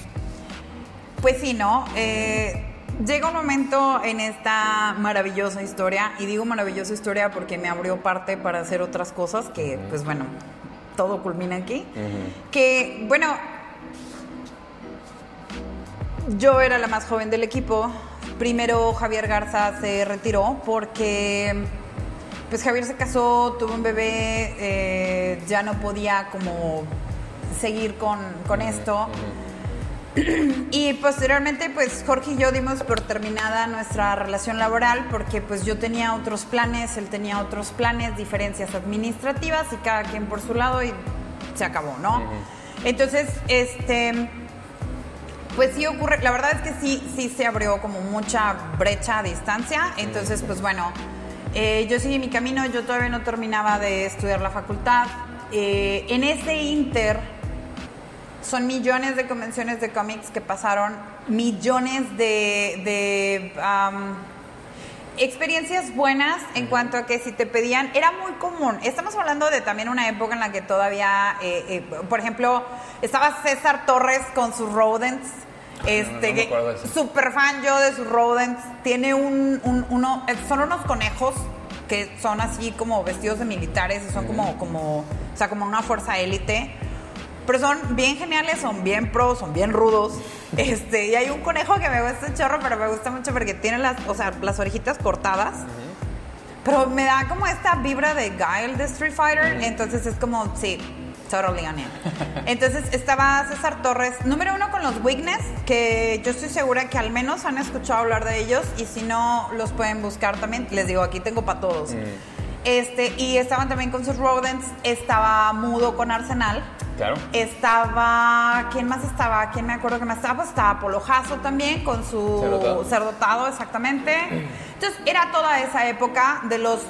pues sí, ¿no? Eh, llega un momento en esta maravillosa historia, y digo maravillosa historia porque me abrió parte para hacer otras cosas que, pues bueno, todo culmina aquí. Que, bueno, yo era la más joven del equipo. Primero Javier Garza se retiró porque pues Javier se casó, tuvo un bebé, eh, ya no podía como seguir con, con esto. Y posteriormente, pues Jorge y yo dimos por terminada nuestra relación laboral porque pues yo tenía otros planes, él tenía otros planes, diferencias administrativas y cada quien por su lado y se acabó, ¿no? Entonces, este, pues sí ocurre, la verdad es que sí, sí se abrió como mucha brecha a distancia, entonces pues bueno, eh, yo seguí mi camino, yo todavía no terminaba de estudiar la facultad. Eh, en ese inter son millones de convenciones de cómics que pasaron, millones de, de, am, experiencias buenas en cuanto a que si te pedían, era muy común. Estamos hablando de también una época en la que todavía, eh, eh, por ejemplo, estaba César Torres con sus rodents. Este, no me acuerdo de ese. super fan yo de sus rodents. Tiene un, un- uno, eh, son unos conejos que son así como vestidos de militares y son como, como, o sea, como una fuerza élite. Pero son bien geniales, son bien pros, son bien rudos. Este, y hay un conejo que me gusta chorro, pero me gusta mucho porque tiene las, o sea, las orejitas cortadas. Pero me da como esta vibra de Guile de Street Fighter. Entonces es como, sí, totally on it. Entonces estaba César Torres, número uno con los Weakness, que yo estoy segura que al menos han escuchado hablar de ellos. Y si no, los pueden buscar también. Les digo, aquí tengo para todos. Este, y estaban también con sus Rodents. Estaba Mudo con Arsenal. Claro. Estaba, ¿quién más estaba? ¿Quién me acuerdo que más estaba? Pues estaba Polojazo también con su Cerdotado. cerdotado, exactamente. Entonces era toda esa época de los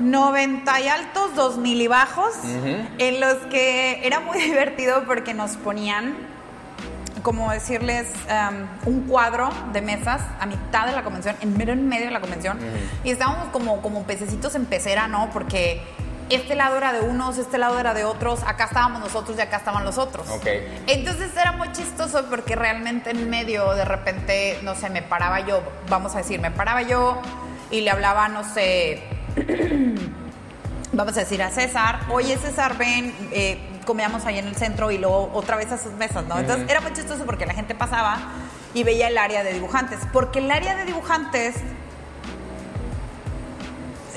90 y altos, 2000 y bajos, en los que era muy divertido porque nos ponían, como decirles, um, un cuadro de mesas a mitad de la convención, en medio, en medio de la convención, y estábamos como, como pececitos en pecera, ¿no? Porque este lado era de unos, este lado era de otros, acá estábamos nosotros y acá estaban los otros. Ok. Entonces era muy chistoso porque realmente en medio de repente, no sé, me paraba yo, vamos a decir, me paraba yo y le hablaba, no sé, vamos a decir a César, oye César, ven, eh, comíamos ahí en el centro y luego otra vez a sus mesas, ¿no? Entonces era muy chistoso porque la gente pasaba y veía el área de dibujantes, porque el área de dibujantes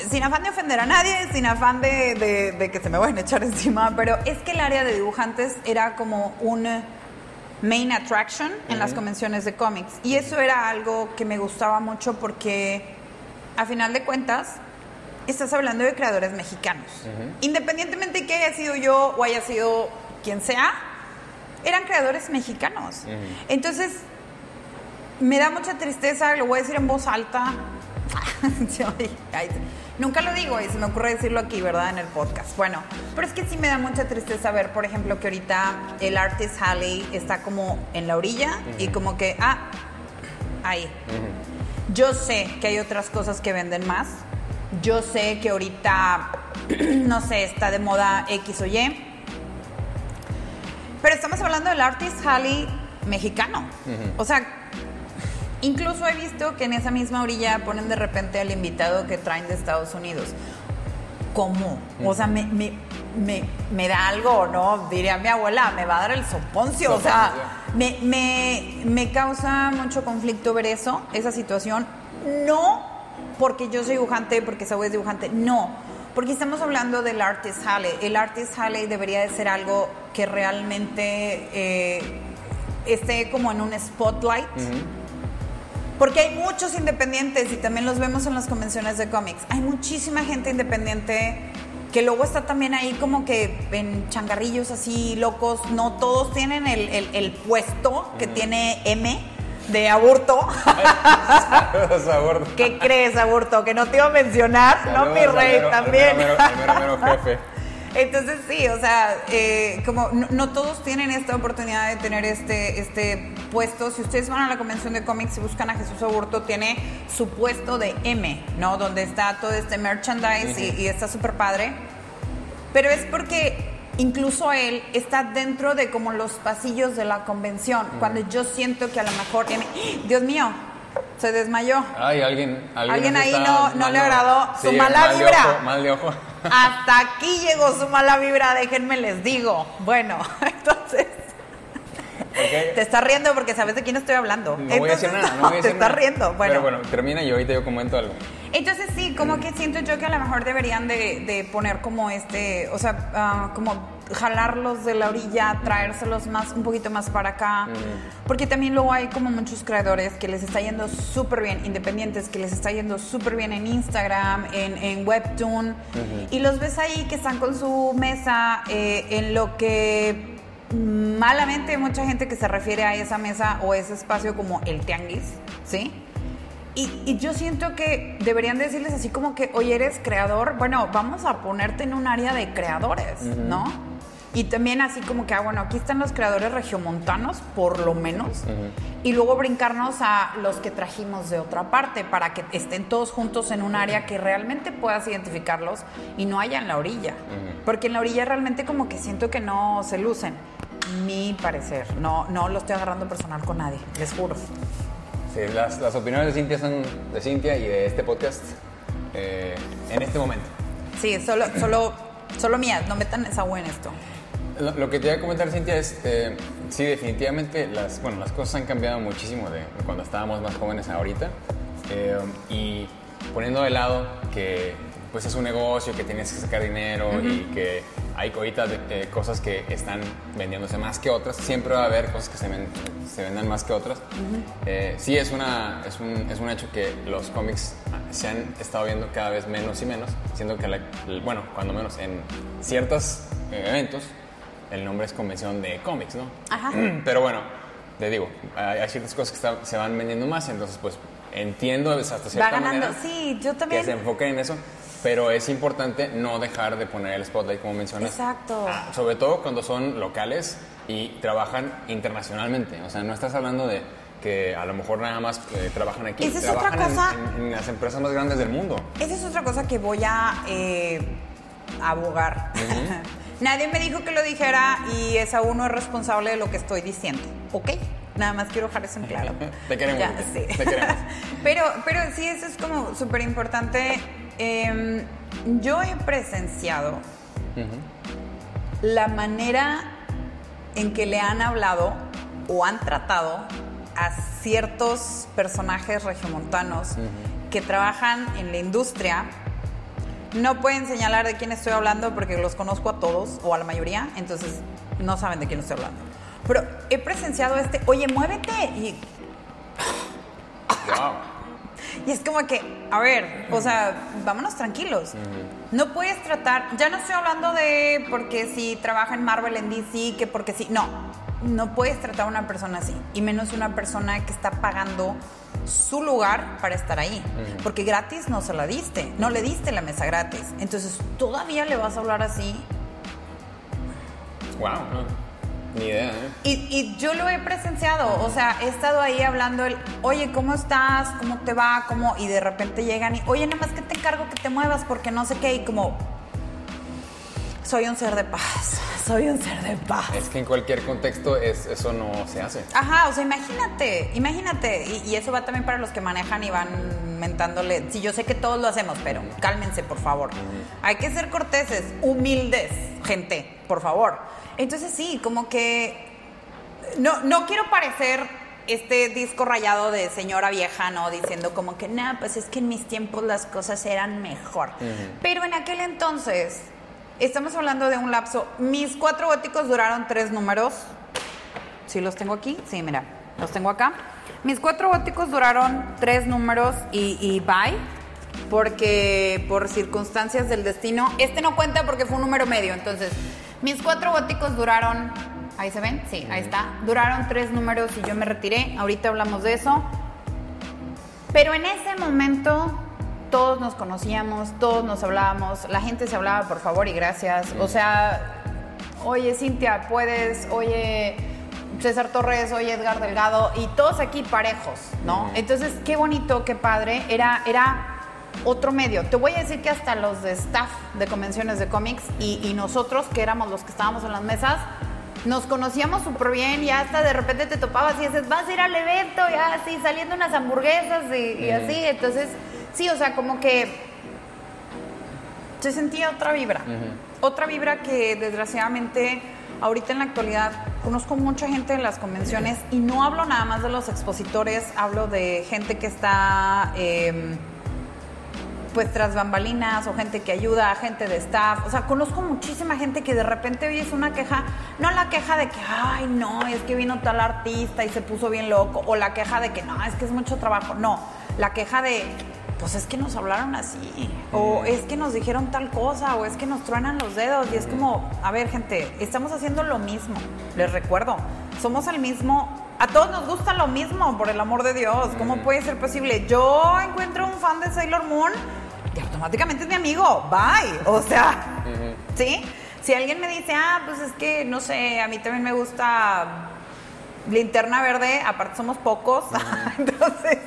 sin afán de ofender a nadie, sin afán de, de- de que se me vayan a echar encima, pero es que el área de dibujantes era como un main attraction en las convenciones de cómics. Y eso era algo que me gustaba mucho porque, a final de cuentas, estás hablando de creadores mexicanos. Independientemente de que haya sido yo o haya sido quien sea, eran creadores mexicanos. Entonces, me da mucha tristeza, lo voy a decir en voz alta. Nunca lo digo y se me ocurre decirlo aquí, ¿verdad? En el podcast. Bueno, pero es que sí me da mucha tristeza ver, por ejemplo, que ahorita el artist Halley está como en la orilla y como que, ah, ahí. Yo sé que hay otras cosas que venden más. Yo sé que ahorita, no sé, está de moda X o Y. Pero estamos hablando del artist Halley mexicano. O sea, incluso he visto que en esa misma orilla ponen de repente al invitado que traen de Estados Unidos. ¿Cómo? O sea, me, me, me, me da algo, ¿no? Diría mi abuela, me va a dar el soponcio. O sea, me, me, me causa mucho conflicto ver eso, esa situación. No porque yo soy dibujante, porque Saúl es dibujante, no. Porque estamos hablando del Artist Halley. El Artist Halley debería de ser algo que realmente eh, esté como en un spotlight. Porque hay muchos independientes y también los vemos en las convenciones de cómics. Hay muchísima gente independiente que luego está también ahí como que en changarrillos así locos. No todos tienen el, el- el puesto que tiene M de aburto. Saludos a bordo. ¿Qué crees, aburto? Que no te iba a mencionar, no Saludos mi al rey mero- también. mero- al mero jefe. Entonces sí, o sea, eh, como no, no todos tienen esta oportunidad de tener este, este puesto. Si ustedes van a la convención de cómics y buscan a Jesús Aburto, tiene su puesto de M, ¿no? Donde está todo este merchandise y, y está súper padre. Pero es porque incluso él está dentro de como los pasillos de la convención. Cuando yo siento que a lo mejor M, Dios mío, se desmayó. Ay, alguien. Alguien nos ahí no- no le agradó su mala mal de vibra. ojo, mal de ojo. Hasta aquí llegó su mala vibra, déjenme les digo. Bueno, entonces te estás riendo porque sabes de quién estoy hablando. No voy a decir nada, no voy a te decir estás nada. riendo. Bueno, Pero bueno, termina y ahorita yo comento algo. Entonces sí, como que siento yo que a lo mejor deberían de, de poner como este, o sea, ah, como jalarlos de la orilla, traérselos más, un poquito más para acá. Porque también luego hay como muchos creadores que les está yendo súper bien, independientes, que les está yendo súper bien en Instagram, en, en Webtoon. Y los ves ahí que están con su mesa eh, en lo que malamente hay mucha gente que se refiere a esa mesa o ese espacio como el tianguis, ¿sí? Y, y yo siento que deberían decirles así como que, oye, eres creador, bueno, vamos a ponerte en un área de creadores, ¿no? Y también así como que, ah, bueno, aquí están los creadores regiomontanos, por lo menos, y luego brincarnos a los que trajimos de otra parte para que estén todos juntos en un área que realmente puedas identificarlos y no haya en la orilla. Porque en la orilla realmente como que siento que no se lucen. mi parecer. No, no lo estoy agarrando personal con nadie, les juro. Sí, las, las opiniones de Cintia son de Cintia y de este podcast eh, en este momento. Sí, solo, solo, solo mías, no metan esa agua en esto. Lo, lo que te iba a comentar, Cintia, es, eh, sí, definitivamente las, bueno, las cosas han cambiado muchísimo de cuando estábamos más jóvenes a ahorita. Eh, y poniendo de lado que pues es un negocio, que tienes que sacar dinero y que hay ahorita de- eh, cosas que están vendiéndose más que otras. Siempre va a haber cosas que se, ven- se vendan más que otras. Eh, sí, es, una, es, un, es un hecho que los cómics se han estado viendo cada vez menos y menos, siendo que, la- bueno, cuando menos en ciertos eventos, el nombre es convención de cómics, ¿no? Ajá. Pero bueno, te digo, hay, ciertas cosas que está- se van vendiendo más, entonces pues entiendo hasta cierta Va ganando, manera sí, yo que también. se enfoquen en eso, pero es importante no dejar de poner el spotlight como mencionas. Exacto. Ah, sobre todo cuando son locales y trabajan internacionalmente, o sea, no estás hablando de que a lo mejor nada más eh, trabajan aquí, Esa es otra trabajan en- cosa. En, en las empresas más grandes del mundo. Esa es otra cosa que voy a eh, abogar. Nadie me dijo que lo dijera y esa uno es responsable de lo que estoy diciendo, ¿ok? Nada más quiero dejar eso en claro. Te queremos, Ya, Cintia, sí. te queremos. pero, pero sí, eso es como súper importante. Em, yo he presenciado la manera en que le han hablado o han tratado a ciertos personajes regiomontanos que trabajan en la industria. No pueden señalar de quién estoy hablando porque los conozco a todos o a la mayoría, entonces no saben de quién estoy hablando. Pero he presenciado este, oye, muévete. Y, Wow. Y es como que, a ver, o sea, vámonos tranquilos. No puedes tratar, ya no estoy hablando de porque si trabaja en Marvel, en DC, que porque si, no, no puedes tratar a una persona así, y menos una persona que está pagando su lugar para estar ahí, porque gratis no se la diste, no le diste la mesa gratis, entonces todavía le vas a hablar así. Wow. Ni idea, ¿eh? Y, y yo lo he presenciado, o sea, he estado ahí hablando el, oye, ¿cómo estás? ¿Cómo te va? ¿Cómo? Y de repente llegan y, oye, nada más que te encargo que te muevas porque no sé qué, y como, soy un ser de paz, soy un ser de paz. Es que en cualquier contexto es, eso no se hace. Ajá, o sea, imagínate, imagínate, y, y eso va también para los que manejan y van mentándole, sí, yo sé que todos lo hacemos, pero cálmense, por favor. Hay que ser corteses, humildes, gente, por favor. Entonces sí, como que no, no quiero parecer este disco rayado de señora vieja, ¿no? Diciendo como que, nah, pues es que en mis tiempos las cosas eran mejor. Pero en aquel entonces, estamos hablando de un lapso, mis cuatro góticos duraron tres números. ¿Sí los tengo aquí? Sí, mira, los tengo acá. Mis cuatro góticos duraron tres números y, y bye. Porque por circunstancias del destino, este no cuenta porque fue un número medio. Entonces, mis cuatro góticos duraron, ahí se ven, sí, ahí está. Duraron tres números y yo me retiré. Ahorita hablamos de eso. Pero en ese momento todos nos conocíamos, todos nos hablábamos, la gente se hablaba por favor y gracias. O sea, oye Cintia, puedes, oye César Torres, oye Edgar Delgado, y todos aquí parejos, ¿no? Entonces, qué bonito, qué padre. Era, era otro medio. Te voy a decir que hasta los de staff de convenciones de cómics y, y nosotros, que éramos los que estábamos en las mesas, nos conocíamos súper bien y hasta de repente te topabas y dices, vas a ir al evento, y así, saliendo unas hamburguesas y, y así. Entonces, sí, o sea, como que se sentía otra vibra. Otra vibra que desgraciadamente ahorita en la actualidad conozco mucha gente en las convenciones y no hablo nada más de los expositores, hablo de gente que está... em, pues tras bambalinas o gente que ayuda, gente de staff. O sea, conozco muchísima gente que de repente oyes una queja, no la queja de que, ay, no, es que vino tal artista y se puso bien loco, o la queja de que, no, es que es mucho trabajo. No, la queja de, pues es que nos hablaron así, o es que nos dijeron tal cosa, o es que nos truenan los dedos. Y es como, a ver, gente, estamos haciendo lo mismo. Les recuerdo, somos el mismo. A todos nos gusta lo mismo, por el amor de Dios. ¿Cómo puede ser posible? Yo encuentro un fan de Sailor Moon y automáticamente es mi amigo. Bye. O sea, ¿sí? Si alguien me dice, ah, pues es que, no sé, a mí también me gusta Linterna Verde, aparte somos pocos. Entonces,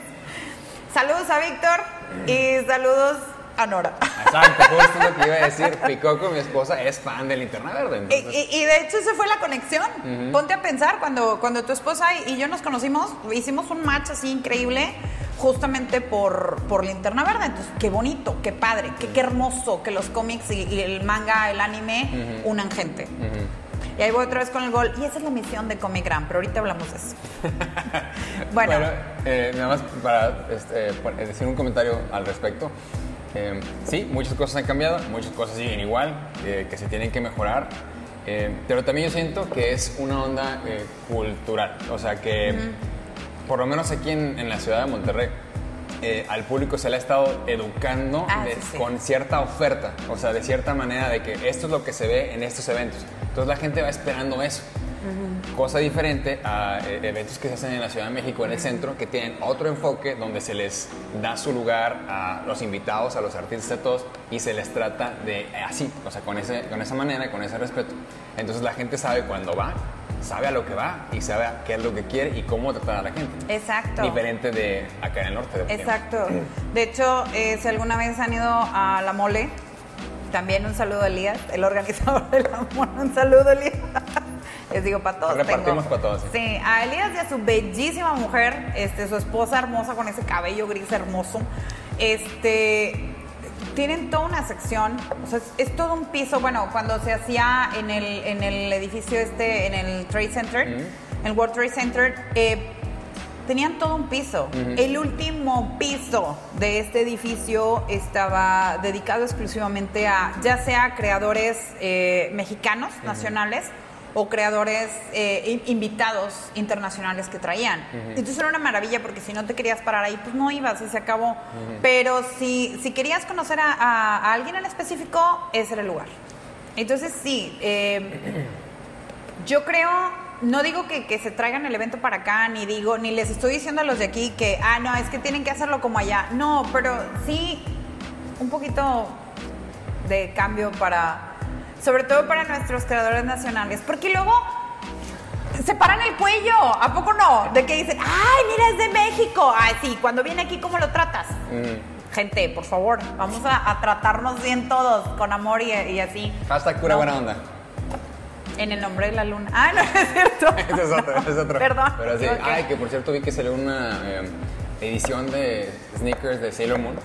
saludos a Víctor y saludos a Nora. Exacto, justo lo que iba a decir. Picoco, mi esposa, es fan de Linterna Verde. Y, Entonces, y- y de hecho esa fue la conexión. Ponte a pensar, cuando, cuando tu esposa y, y yo nos conocimos, hicimos un match así increíble justamente por, por Linterna Verde. Entonces, qué bonito, qué padre, qué, qué hermoso que los cómics y, y el manga, el anime unan gente. Y ahí voy otra vez con el gol. Y esa es la misión de Comic Gram, pero ahorita hablamos de eso. bueno, Bueno, eh, nada más para este, eh, decir un comentario al respecto. Eh, sí, muchas cosas han cambiado, muchas cosas siguen igual, eh, que se tienen que mejorar. eh, pero también yo siento que es una onda eh, cultural. O sea que, por lo menos aquí en, en la ciudad de Monterrey, eh, al público se le ha estado educando Ah, de- sí, sí. con cierta oferta. O sea, de cierta manera de que esto es lo que se ve en estos eventos. Entonces la gente va esperando eso. Cosa diferente a eh, eventos que se hacen en la Ciudad de México, en el centro, que tienen otro enfoque donde se les da su lugar a los invitados, a los artistas, a todos, y se les trata de eh, así, o sea, con, ese, con esa manera, con ese respeto. Entonces la gente sabe cuándo va, sabe a lo que va y sabe a qué es lo que quiere y cómo tratar a la gente. exacto. Diferente de acá en el norte. de Exacto. De hecho, eh, si alguna vez han ido a La Mole, también un saludo a Elías, el organizador de La Mole. Un saludo, Elías. Les digo, para todos. Repartimos tengo. para todos, sí. Sí, a Elías y a su bellísima mujer, este, su esposa hermosa con ese cabello gris hermoso. Este. Tienen toda una sección, o sea, es, es todo un piso. Bueno, cuando se hacía en el, en el edificio este, en el Trade Center, en el World Trade Center, eh, Tenían todo un piso. El último piso de este edificio estaba dedicado exclusivamente a ya sea creadores eh, mexicanos, nacionales, o creadores eh, in- invitados internacionales que traían. Entonces era una maravilla porque si no te querías parar ahí, pues no ibas y se acabó. Pero si, si querías conocer a, a- a alguien en específico, ese era el lugar. Entonces sí, eh, yo creo, no digo que, que se traigan el evento para acá, ni digo, ni les estoy diciendo a los de aquí que, ah, no, es que tienen que hacerlo como allá. No, pero sí un poquito de cambio para, sobre todo para nuestros creadores nacionales, porque luego se paran el cuello, ¿a poco no? De que dicen, ay, mira, es de México. Ay, sí, cuando viene aquí, ¿cómo lo tratas? Gente, por favor, vamos a, a tratarnos bien todos, con amor y, y así. Hashtag pura No. buena onda. En el nombre de la luna. Ah, no, es cierto. Ese es otro, ese es otro. Perdón. Pero sí, ay, que por cierto vi que salió una eh, edición de sneakers de Sailor Moon.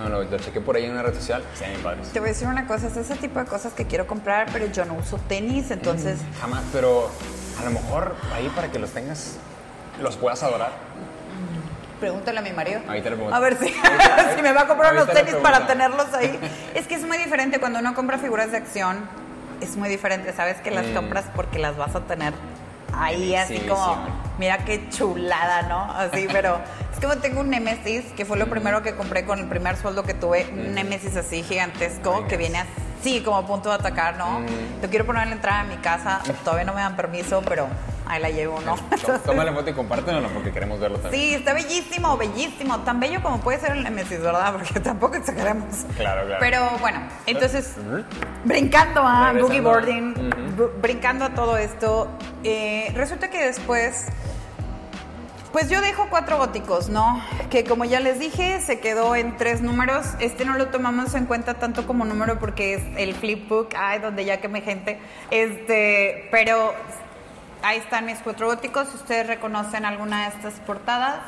Bueno, lo, lo chequé por ahí en una red social. Sí, padres. Te voy a decir una cosa, es ese tipo de cosas que quiero comprar, pero yo no uso tenis, entonces Jamás, pero a lo mejor ahí para que los tengas, los puedas adorar. pregúntale a mi marido. Ahorita le pregunto. A ver si, me va a comprar unos tenis para tenerlos ahí. Es que es muy diferente cuando uno compra figuras de acción, es muy diferente, sabes que las Mm. compras porque las vas a tener ahí así como, mira qué chulada, ¿no? Así, pero es como tengo un Nemesis, que fue lo primero que compré con el primer sueldo que tuve, un Nemesis así gigantesco, que viene así como a punto de atacar, ¿no? Lo quiero poner en la entrada de mi casa, todavía no me dan permiso, pero ahí la llevo, ¿no? Tó- Tómale foto y compártelo porque queremos verlo también. Sí, está bellísimo, bellísimo. Tan bello como puede ser el Nemesis, ¿verdad? Porque tampoco exageramos. Claro, claro. Pero bueno, entonces, brincando a. Boogie Boarding, brincando a todo esto, eh, resulta que después, pues yo dejo cuatro góticos, ¿no? Que como ya les dije, se quedó en tres números. Este no lo tomamos en cuenta tanto como número porque es el flipbook, ay, donde ya quemé gente. Este, pero ahí están mis cuatro góticos. Si ustedes reconocen alguna de estas portadas,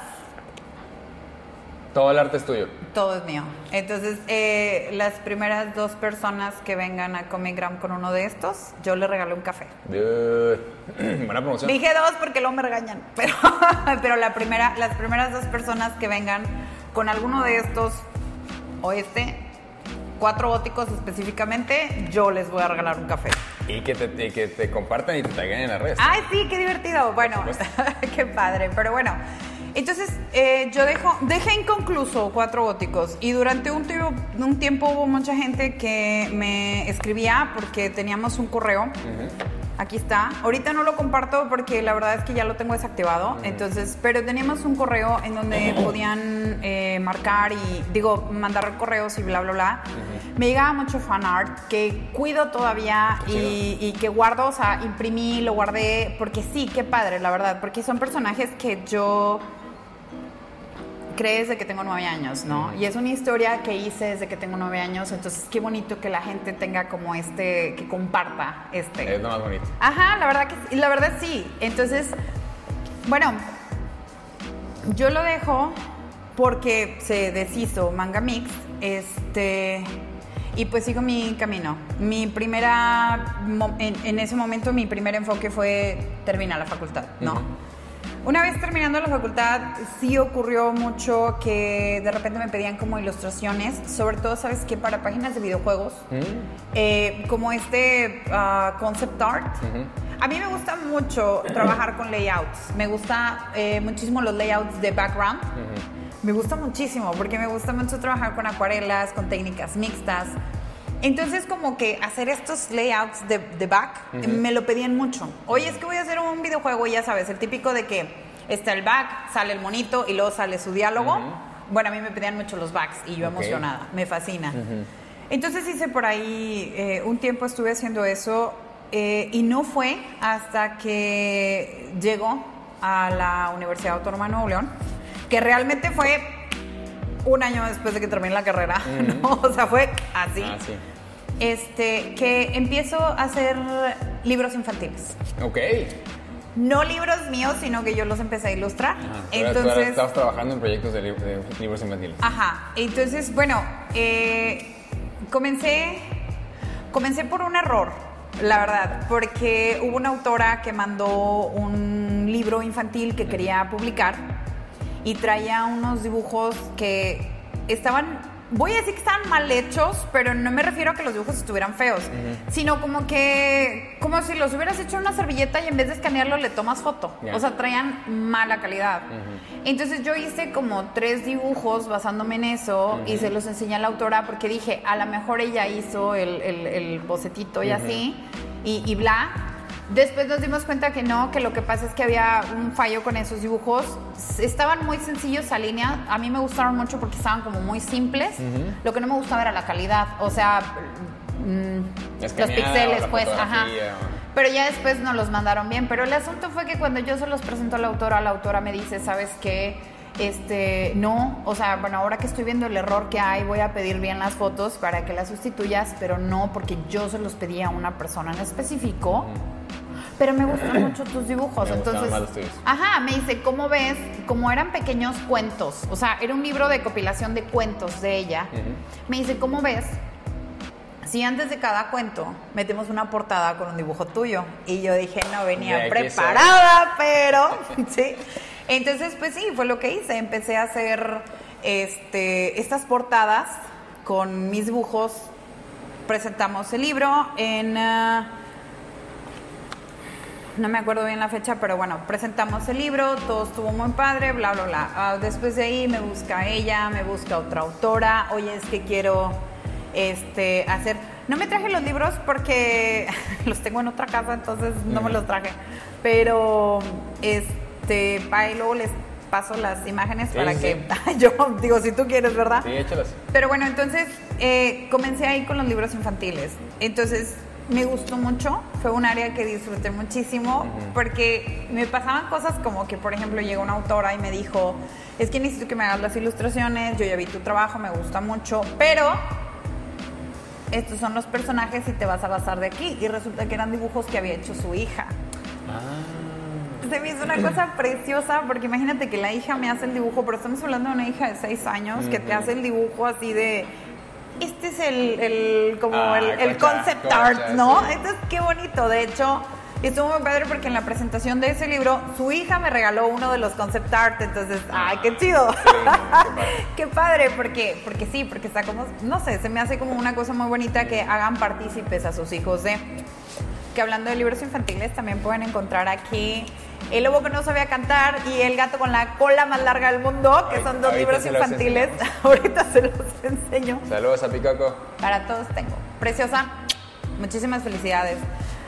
Todo el arte es tuyo. todo es mío. Entonces, eh, las primeras dos personas que vengan a Comic Gram con uno de estos, yo les regalo un café. Dude. Buena promoción. Dije dos porque luego me regañan, pero, pero la primera, las primeras dos personas que vengan con alguno de estos o este, cuatro góticos específicamente, yo les voy a regalar un café. Y que te, y que te compartan y te taguen en las redes. Ay, sí, qué divertido. Bueno, qué padre. Pero bueno, entonces eh, yo dejo, dejé inconcluso cuatro góticos y durante un, tiempo- un tiempo hubo mucha gente que me escribía porque teníamos un correo. Aquí está. Ahorita no lo comparto porque la verdad es que ya lo tengo desactivado. Entonces, pero teníamos un correo en donde podían eh, marcar y, digo, mandar correos y bla, bla, bla. Me llegaba mucho fan art que cuido todavía y, y que guardo, o sea, imprimí, lo guardé, porque sí, qué padre, la verdad, porque son personajes que yo crees de que tengo nueve años, ¿no? Y es una historia que hice desde que tengo nueve años, entonces qué bonito que la gente tenga como este, que comparta este. Es lo más bonito. Ajá, la verdad que la verdad sí. Entonces, bueno, yo lo dejo porque se deshizo Manga Mix, este, y pues sigo mi camino. Mi primera, en, en ese momento mi primer enfoque fue terminar la facultad, ¿no? Una vez terminando la facultad, sí ocurrió mucho que de repente me pedían como ilustraciones, sobre todo, ¿sabes qué? Para páginas de videojuegos, Mm. eh, como este ah, concept art. Ujú. A mí me gusta mucho trabajar con layouts. Me gusta eh, muchísimo los layouts de background. Me gusta muchísimo porque me gusta mucho trabajar con acuarelas, con técnicas mixtas. Entonces como que hacer estos layouts de, de back me lo pedían mucho. Oye, es que voy a hacer un videojuego ya sabes, el típico de que está el back, sale el monito y luego sale su diálogo. Bueno, a mí me pedían mucho los backs y yo emocionada, me fascina. Entonces hice por ahí, eh, un tiempo estuve haciendo eso eh, y no fue hasta que llegó a la Universidad Autónoma de Nuevo León, que realmente fue un año después de que terminé la carrera. O sea, fue así. Ah, sí. Este, que empiezo a hacer libros infantiles. Ok. No libros míos, sino que yo los empecé a ilustrar. Tú eras- Entonces, estabas trabajando en proyectos de libros infantiles. Ajá, entonces, bueno, eh, comencé, comencé por un error, la verdad, porque hubo una autora que mandó un libro infantil que quería publicar y traía unos dibujos que estaban, voy a decir que estaban mal hechos, pero no me refiero a que los dibujos estuvieran feos, sino como que, como si los hubieras hecho en una servilleta y en vez de escanearlo le tomas foto. O sea, traían mala calidad. Entonces yo hice como tres dibujos basándome en eso y se los enseñé a la autora porque dije, a lo mejor ella hizo el, el- el bocetito y así, y, y bla. Después nos dimos cuenta que no, que lo que pasa es que había un fallo con esos dibujos. Estaban muy sencillos a línea. A mí me gustaron mucho porque estaban como muy simples. Lo que no me gustaba era la calidad. O sea, mm, los píxeles, pues, ajá. Pero ya después nos los mandaron bien. Pero el asunto fue que cuando yo se los presento a la autora, la autora me dice, ¿sabes qué? Este, no, o sea, bueno, ahora que estoy viendo el error que hay, voy a pedir bien las fotos para que las sustituyas, pero no porque yo se los pedí a una persona en específico. Pero me gustan mucho tus dibujos, Me entonces. más los tuyos. Ajá, me dice, ¿cómo ves? Como eran pequeños cuentos, o sea, era un libro de compilación de cuentos de ella. Me dice, ¿cómo ves? Si antes de cada cuento metemos una portada con un dibujo tuyo. Y yo dije, no venía preparada, pero sí. Entonces, pues sí, fue lo que hice. Empecé a hacer este, estas portadas con mis dibujos. Presentamos el libro en... ah, no me acuerdo bien la fecha, pero bueno, presentamos el libro, todo estuvo muy padre, bla, bla, bla. Ah, después de ahí me busca ella, me busca otra autora, oye, es que quiero este, hacer... No me traje los libros porque los tengo en otra casa, entonces no me los traje. Pero, este, ahí luego les paso las imágenes Sí, para sí, que yo digo, si tú quieres, ¿verdad? Sí, échalas. Pero bueno, entonces eh, comencé ahí con los libros infantiles. Entonces me gustó mucho, fue un área que disfruté muchísimo porque me pasaban cosas como que, por ejemplo, llegó una autora y me dijo, es que necesito que me hagas las ilustraciones, yo ya vi tu trabajo, me gusta mucho, pero estos son los personajes y te vas a basar de aquí. Y resulta que eran dibujos que había hecho su hija. Ah. Se me hizo una cosa preciosa porque imagínate que la hija me hace el dibujo, pero estamos hablando de una hija de seis años que te hace el dibujo así de... Este es el, el- como Ah, el, concept art, ¿no? sí. Entonces, qué bonito. De hecho, estuvo muy padre porque en la presentación de ese libro, su hija me regaló uno de los concept art. Entonces, ¡ay, qué chido! Qué padre, porque, porque sí, porque está como, no sé, se me hace como una cosa muy bonita que hagan partícipes a sus hijos de. Que hablando de libros infantiles, también pueden encontrar aquí El lobo que no sabía cantar y El gato con la cola más larga del mundo, que son dos libros infantiles. Ahorita se los enseño. Saludos a Picoco. Para todos tengo. Preciosa, muchísimas felicidades.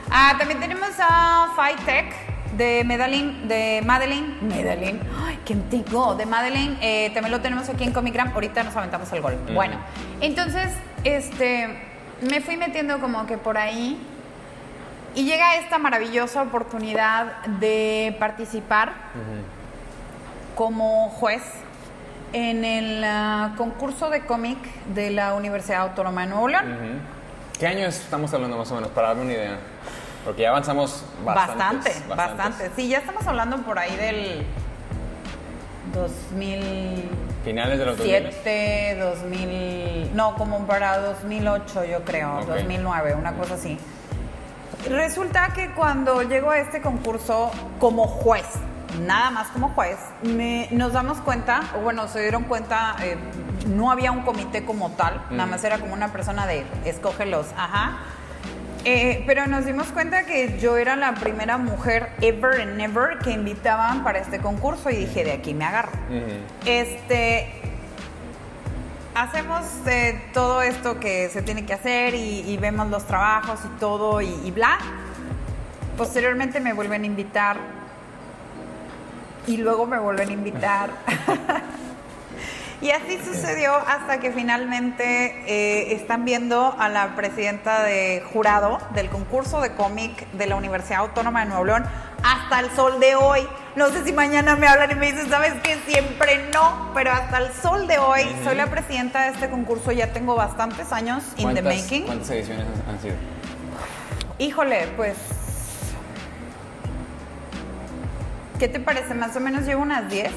Ah, también tenemos a Fight Tech de Madeline, de Madeline, Madeline, ay, ¿qué tengo? De Madeline, eh, también lo tenemos aquí en Comigram, ahorita nos aventamos el gol. Mm. Bueno, entonces, este, me fui metiendo como que por ahí y llega esta maravillosa oportunidad de participar como juez en el ah, concurso de cómic de la Universidad Autónoma de Nuevo León. Ujú. ¿Qué años estamos hablando más o menos? Para darme una idea. Porque ya avanzamos Bastante, bastantes, bastante. bastantes. Sí, ya estamos hablando por ahí del 2007, Finales de los 2000. 2000, no, como para 2008 yo creo, Ok. 2009, una cosa así. Resulta que cuando llego a este concurso como juez, nada más como juez, me- nos damos cuenta, o bueno, se dieron cuenta, eh, no había un comité como tal, nada más era como una persona de escógelos, ajá. Eh, pero nos dimos cuenta que yo era la primera mujer ever and ever que invitaban para este concurso y dije, de aquí me agarro. Este, hacemos eh, todo esto que se tiene que hacer y, vemos los trabajos y todo y, y bla. Posteriormente me vuelven a invitar y luego me vuelven a invitar. y así sucedió hasta que finalmente eh, están viendo a la presidenta de jurado del concurso de cómic de la Universidad Autónoma de Nuevo León hasta el sol de hoy. No sé si mañana me hablan y me dicen, ¿sabes qué? Siempre no, pero hasta el sol de hoy soy la presidenta de este concurso. Ya tengo bastantes años in the ¿Cuántas- making. ¿Cuántas ediciones han- han sido? Híjole, pues. ¿Qué te parece? Más o menos llevo unas 10.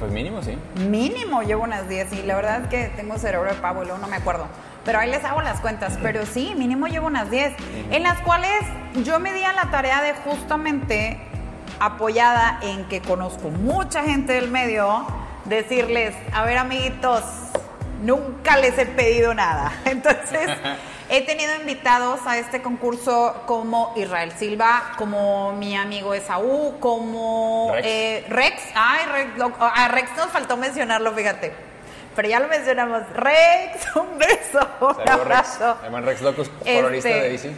Pues mínimo, sí. Mínimo llevo unas 10 y la verdad es que tengo cerebro de pavo y luego no me acuerdo. Pero ahí les hago las cuentas. Pero sí, mínimo llevo unas 10. En las cuales yo me di a la tarea de justamente apoyada en que conozco mucha gente del medio, decirles, a ver amiguitos, nunca les he pedido nada. Entonces, he tenido invitados a este concurso como Israel Silva, como mi amigo Esaú, como Rex. eh, Rex. Ay, Rex, lo- a Rex nos faltó mencionarlo, fíjate. Pero ya lo mencionamos. Rex, un beso, un Saludos, Rex. abrazo. Herman Rex Locus, colorista Este, de DC.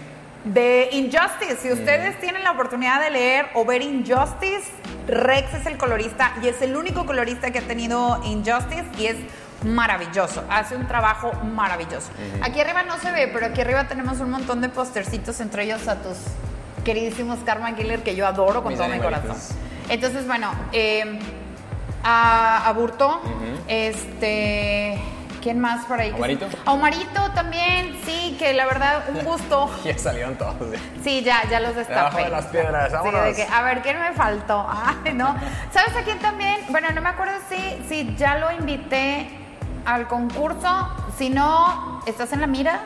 De Injustice. Si ustedes tienen la oportunidad de leer o ver Injustice, Rex es el colorista y es el único colorista que ha tenido Injustice y es maravilloso. Hace un trabajo maravilloso. Aquí arriba no se ve, pero aquí arriba tenemos un montón de postercitos, entre ellos a tus queridísimos Karma Killer que yo adoro con Mis todo mi corazón. Entonces, bueno, eh, a, a Burto, este. ¿Quién más por ahí? ¿A Omarito? También, sí, que la verdad, un gusto. Ya salieron todos. ¿eh? Sí, ya, ya los destapé. de las piedras, vámonos. que, a ver, ¿quién me faltó? Ay, no. ¿Sabes a quién también? Bueno, no me acuerdo si, si ya lo invité al concurso. Si no, estás en la mira.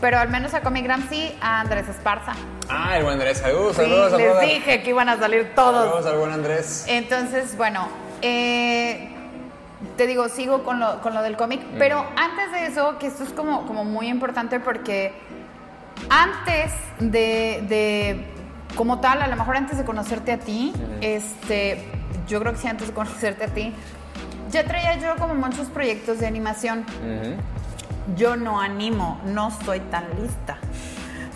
Pero al menos a Comic Gram sí, a Andrés Esparza. Ah, el buen Andrés. Saludos, Sí, saludos, les saludos. dije que iban a salir todos. Saludos al buen Andrés. Entonces, bueno, eh, te digo, sigo con lo, con lo del cómic, pero antes de eso, que esto es como, como muy importante porque antes de, de, como tal, a lo mejor antes de conocerte a ti, este, yo creo que sí, antes de conocerte a ti, ya traía yo como muchos proyectos de animación. Yo no animo, no estoy tan lista.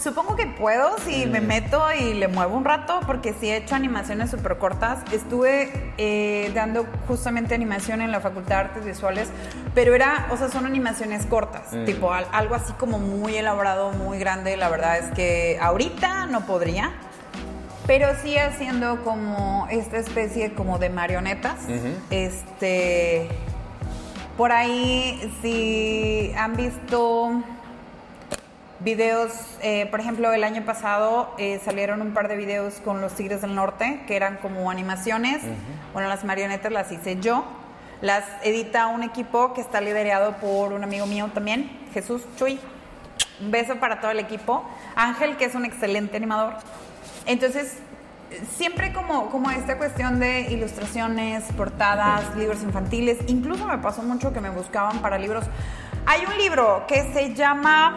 Supongo que puedo si me meto y le muevo un rato, porque sí he hecho animaciones súper cortas. Estuve eh, dando justamente animación en la Facultad de Artes Visuales, pero era, o sea, son animaciones cortas, tipo al- algo así como muy elaborado, muy grande. La verdad es que ahorita no podría, pero sí haciendo como esta especie como de marionetas. Este. Por ahí, si han visto videos, eh, por ejemplo, el año pasado eh, salieron un par de videos con los Tigres del Norte, que eran como animaciones. Bueno, las marionetas las hice yo. Las edita un equipo que está liderado por un amigo mío también, Jesús Chuy. Un beso para todo el equipo. Ángel, que es un excelente animador. Entonces, siempre como, como esta cuestión de ilustraciones, portadas, libros infantiles. Incluso me pasó mucho que me buscaban para libros. Hay un libro que se llama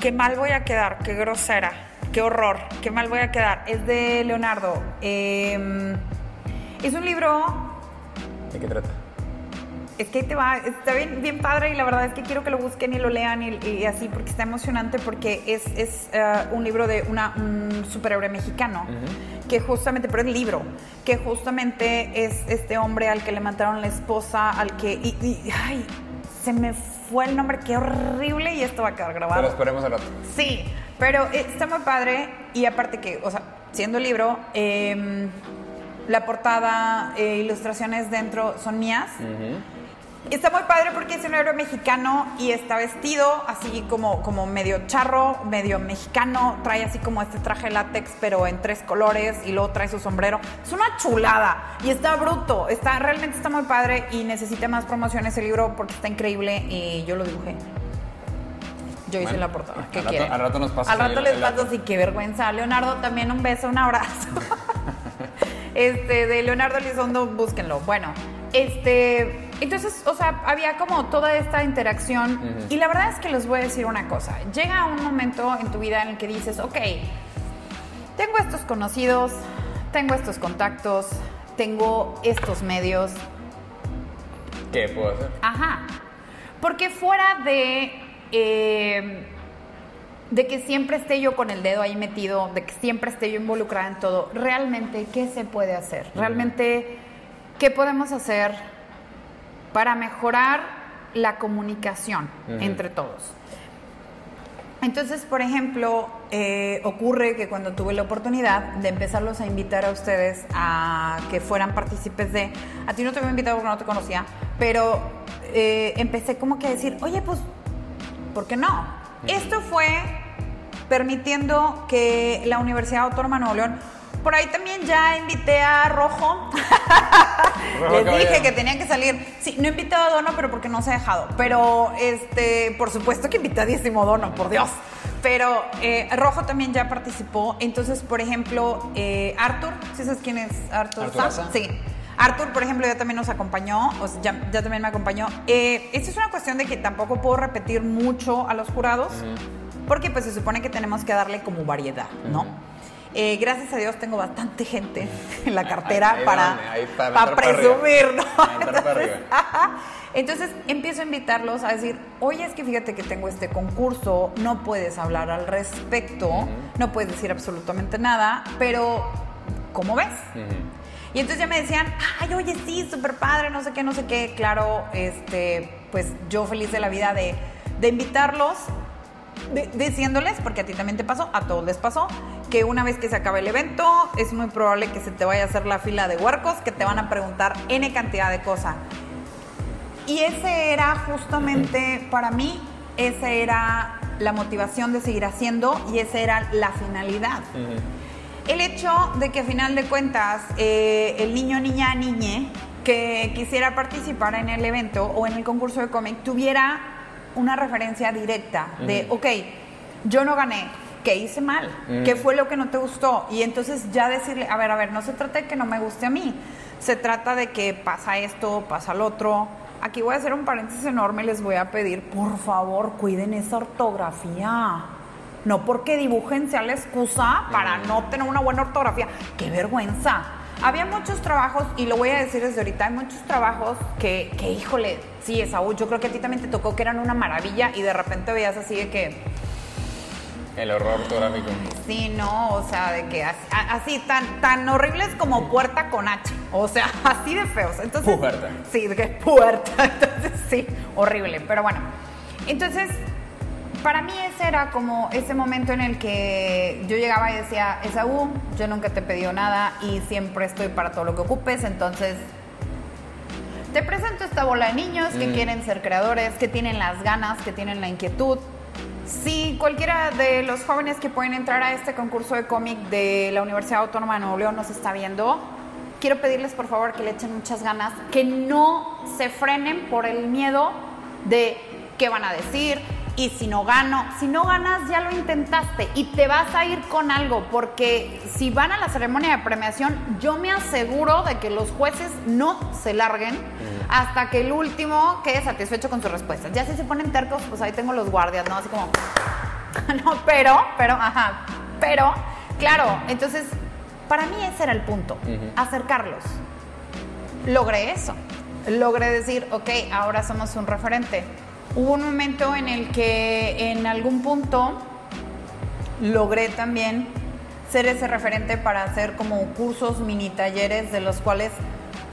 Qué mal voy a quedar, qué grosera, qué horror, qué mal voy a quedar. Es de Leonardo. Eh, es un libro ¿De qué trata? es que ahí te va, está bien, bien padre y la verdad es que quiero que lo busquen y lo lean y, y así porque está emocionante porque es, es eh, un libro de una, un superhéroe mexicano que justamente, pero es libro, que justamente es este hombre al que le mataron la esposa, al que, y, y- ay, se me fue el nombre, qué horrible y esto va a quedar grabado. Pero esperemos al rato. Sí, pero está muy padre y aparte que, o sea, siendo libro, eh, La portada, eh, ilustraciones dentro son mías. Está muy padre porque es un héroe mexicano y está vestido así como, como medio charro, medio mexicano. Trae así como este traje látex, pero en tres colores y luego trae su sombrero. Es una chulada y está bruto. Está, realmente está muy padre y necesita más promoción ese libro porque está increíble y yo lo dibujé. Yo hice la portada. ¿Qué al rato- al rato nos pasas Al rato les paso, sí, qué vergüenza. Leonardo, también un beso, un abrazo. este, de Leonardo Elizondo, búsquenlo. Bueno, este, entonces, o sea, había como toda esta interacción. Y la verdad es que les voy a decir una cosa. Llega un momento en tu vida en el que dices, ok, tengo estos conocidos, tengo estos contactos, tengo estos medios, ¿Qué puedo hacer? Ajá. Porque fuera de. eh, de que siempre esté yo con el dedo ahí metido, de que siempre esté yo involucrada en todo, realmente, ¿qué se puede hacer? Realmente, ¿qué podemos hacer para mejorar la comunicación entre todos? Entonces, por ejemplo, eh, ocurre que cuando tuve la oportunidad de empezarlos a invitar a ustedes a que fueran partícipes de, a ti no te había invitado porque no te conocía, pero eh, empecé como que a decir, oye, pues, ¿por qué no? Esto fue permitiendo que la Universidad Autónoma de Nuevo León, por ahí también ya invité a Rojo, Rojo les Caballero. dije que tenían que salir. Sí, no he invitado a Dono, pero porque no se ha dejado. Pero, este, por supuesto que invitadísimo Dono, por Dios. Pero eh, Rojo también ya participó. Entonces, por ejemplo, eh, Arthur, ¿sí sabes quién es Arthur? Sí. Arthur, por ejemplo, ya también nos acompañó, o sea, ya, ya también me acompañó. Eh, esto es una cuestión de que tampoco puedo repetir mucho a los jurados, porque pues se supone que tenemos que darle como variedad, ¿no? Eh, gracias a Dios tengo bastante gente en la cartera Ahí- ahí para, ahí presumir, ¿no? Para Entonces, empiezo a invitarlos a decir, oye, es que fíjate que tengo este concurso, no puedes hablar al respecto, no puedes decir absolutamente nada, pero ¿cómo ves? Y entonces ya me decían, ay, oye, sí, súper padre, no sé qué, no sé qué. Claro, este, pues yo feliz de la vida de, de invitarlos, de- diciéndoles, porque a ti también te pasó, a todos les pasó, que una vez que se acabe el evento, es muy probable que se te vaya a hacer la fila de huercos, que te van a preguntar N cantidad de cosas. Y ese era justamente, para mí, esa era la motivación de seguir haciendo y esa era la finalidad. El hecho de que a final de cuentas eh, el niño, niña, niñe que quisiera participar en el evento o en el concurso de cómic tuviera una referencia directa de, ok, yo no gané, ¿qué hice mal? ¿Qué fue lo que no te gustó? Y entonces ya decirle, a ver, a ver, no se trata de que no me guste a mí, se trata de que pasa esto, pasa lo otro. Aquí voy a hacer un paréntesis enorme, les voy a pedir, por favor, cuiden esa ortografía. No porque dibujen sea la excusa para no tener una buena ortografía. ¡Qué vergüenza! Había muchos trabajos, y lo voy a decir desde ahorita, hay muchos trabajos que, que híjole, sí, Esaú, yo creo que a ti también te tocó que eran una maravilla y de repente veías así de que, El horror ortográfico. sí, no, o sea, de que así tan, tan horribles como puerta con H, o sea, así de feos. Entonces, Puerta. Sí, de que puerta, entonces sí, horrible, pero bueno. Entonces, para mí ese era como ese momento en el que yo llegaba y decía, Esaú, yo nunca te he pedido nada y siempre estoy para todo lo que ocupes, entonces te presento esta bola de niños que Mm. quieren ser creadores, que tienen las ganas, que tienen la inquietud. Si cualquiera de los jóvenes que pueden entrar a este concurso de cómic de la Universidad Autónoma de Nuevo León nos está viendo, quiero pedirles por favor que le echen muchas ganas, que no se frenen por el miedo de qué van a decir y si no gano, si no ganas ya lo intentaste y te vas a ir con algo, porque si van a la ceremonia de premiación, yo me aseguro de que los jueces no se larguen hasta que el último quede satisfecho con sus respuestas. Ya si se ponen tercos, pues ahí tengo los guardias, ¿no? Así como, no, pero, pero, ajá, pero, claro, entonces, para mí ese era el punto, acercarlos. Logré eso, logré decir, ok, ahora somos un referente. Hubo un momento en el que en algún punto logré también ser ese referente para hacer como cursos, mini talleres, de los cuales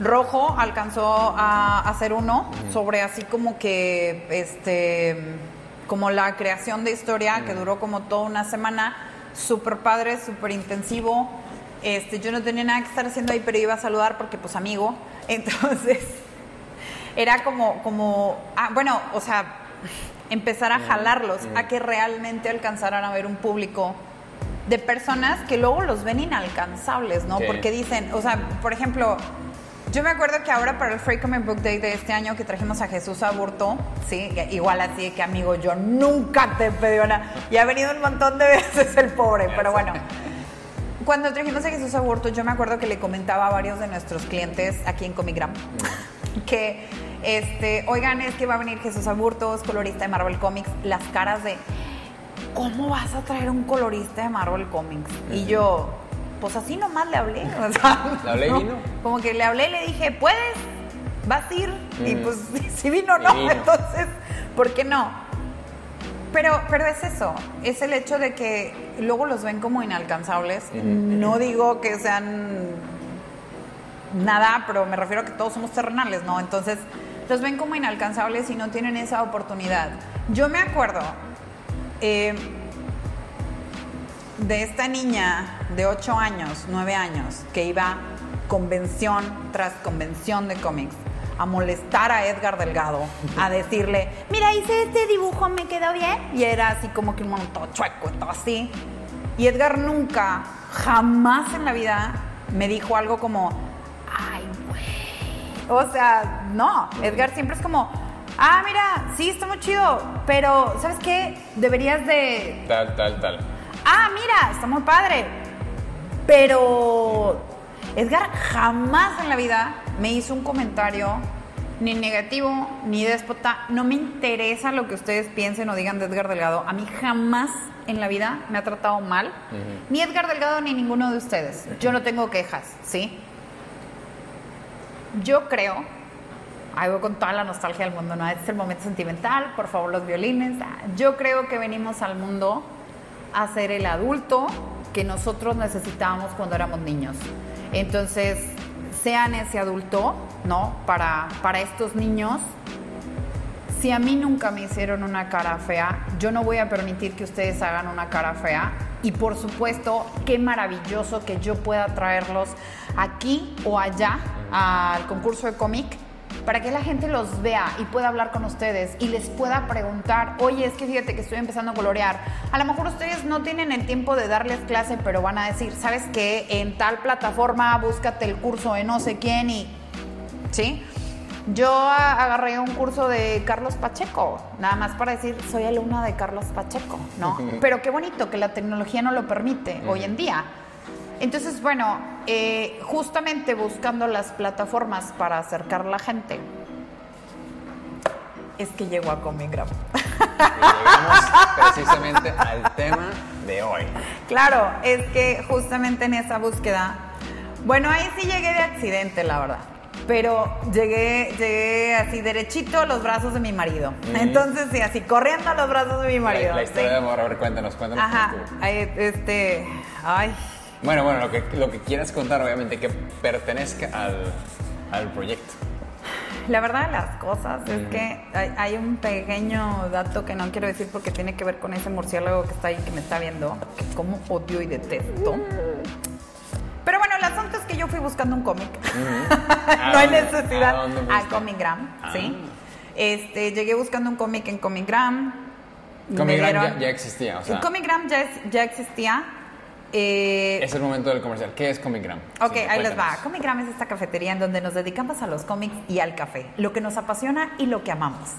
Rojo alcanzó a hacer uno sobre así como que, este, como la creación de historia, que duró como toda una semana, súper padre, súper intensivo. Este, yo no tenía nada que estar haciendo ahí, pero iba a saludar porque, pues, amigo. Entonces, era como, como, ah, bueno, o sea, empezar a jalarlos a que realmente alcanzaran a ver un público de personas que luego los ven inalcanzables, ¿no? Sí. Porque dicen, o sea, por ejemplo, yo me acuerdo que ahora para el Free Comic Book Day de este año que trajimos a Jesús Aburto, sí, igual así que amigo, yo nunca te pedí nada. Y ha venido un montón de veces el pobre, pero bueno. Cuando trajimos a Jesús Aburto, yo me acuerdo que le comentaba a varios de nuestros clientes aquí en Comigram que, este, oigan, es que va a venir Jesús Aburto, es colorista de Marvel Comics, las caras de, ¿cómo vas a traer un colorista de Marvel Comics? Y yo, pues así nomás le hablé. o sea, ¿Le hablé y ¿no? vino? Como que le hablé y le dije, ¿puedes? ¿Vas a ir? Y Mm. pues si vino no, vino. entonces, ¿por qué no? Pero, pero es eso, es el hecho de que luego los ven como inalcanzables. No digo que sean nada, pero me refiero a que todos somos terrenales, ¿no? Entonces, los ven como inalcanzables y no tienen esa oportunidad. Yo me acuerdo eh, de esta niña de 8 años, 9 años, que iba convención tras convención de cómics a molestar a Edgar Delgado, a decirle, mira, hice este dibujo, me quedó bien. Y era así como que un mono todo chueco, todo así. Y Edgar nunca, jamás en la vida me dijo algo como. O sea, no. Edgar siempre es como, ah, mira, sí, está muy chido, pero ¿sabes qué? Deberías de Tal, tal, tal. ah, mira, está muy padre. Pero Edgar jamás en la vida me hizo un comentario ni negativo ni déspota. No me interesa lo que ustedes piensen o digan de Edgar Delgado. A mí jamás en la vida me ha tratado mal. Ni Edgar Delgado ni ninguno de ustedes. Yo no tengo quejas, ¿sí? Yo creo, ahí voy con toda la nostalgia del mundo, ¿no? Este es el momento sentimental, por favor los violines. Ah, Yo creo que venimos al mundo a ser el adulto que nosotros necesitábamos cuando éramos niños. Entonces, sean ese adulto, ¿no? Para, para estos niños. Si a mí nunca me hicieron una cara fea, yo no voy a permitir que ustedes hagan una cara fea. Y por supuesto, qué maravilloso que yo pueda traerlos aquí o allá al concurso de cómic para que la gente los vea y pueda hablar con ustedes y les pueda preguntar, oye, es que fíjate que estoy empezando a colorear. A lo mejor ustedes no tienen el tiempo de darles clase, pero van a decir, ¿sabes qué? En tal plataforma búscate el curso de no sé quién y... ¿Sí? Yo agarré un curso de Carlos Pacheco, nada más para decir, soy alumna de Carlos Pacheco, ¿no? Pero qué bonito que la tecnología no lo permite hoy en día. Entonces, bueno, eh, justamente buscando las plataformas para acercar la gente, es que llego a Comigram. Y llegamos precisamente al tema de hoy. Claro, es que justamente en esa búsqueda, bueno, ahí sí llegué de accidente, la verdad. Pero llegué, llegué así derechito a los brazos de mi marido. Entonces, sí, así corriendo a los brazos de mi marido. La, la historia sí. de amor, a ver, cuéntanos, cuéntanos. Ajá, ay, este, ay, Bueno, bueno, lo que, lo que quieras contar, obviamente, que pertenezca al, al proyecto. La verdad de las cosas es que hay, hay un pequeño dato que no quiero decir porque tiene que ver con ese murciélago que está ahí, que me está viendo, que como odio y detesto. Pero bueno, el asunto es que yo fui buscando un cómic. ¿A no hay dónde- necesidad. a A? Comigram, ¿sí? Ah. Este, llegué buscando un cómic en Comigram. Me Comigram ya, dieron- ya existía, o sea, ya, es- ya existía. Eh, es el momento del comercial. ¿Qué es Comigram? Ok, Sí, ahí les va. cuéntanos. Comigram es esta cafetería en donde nos dedicamos a los cómics y al café, lo que nos apasiona y lo que amamos.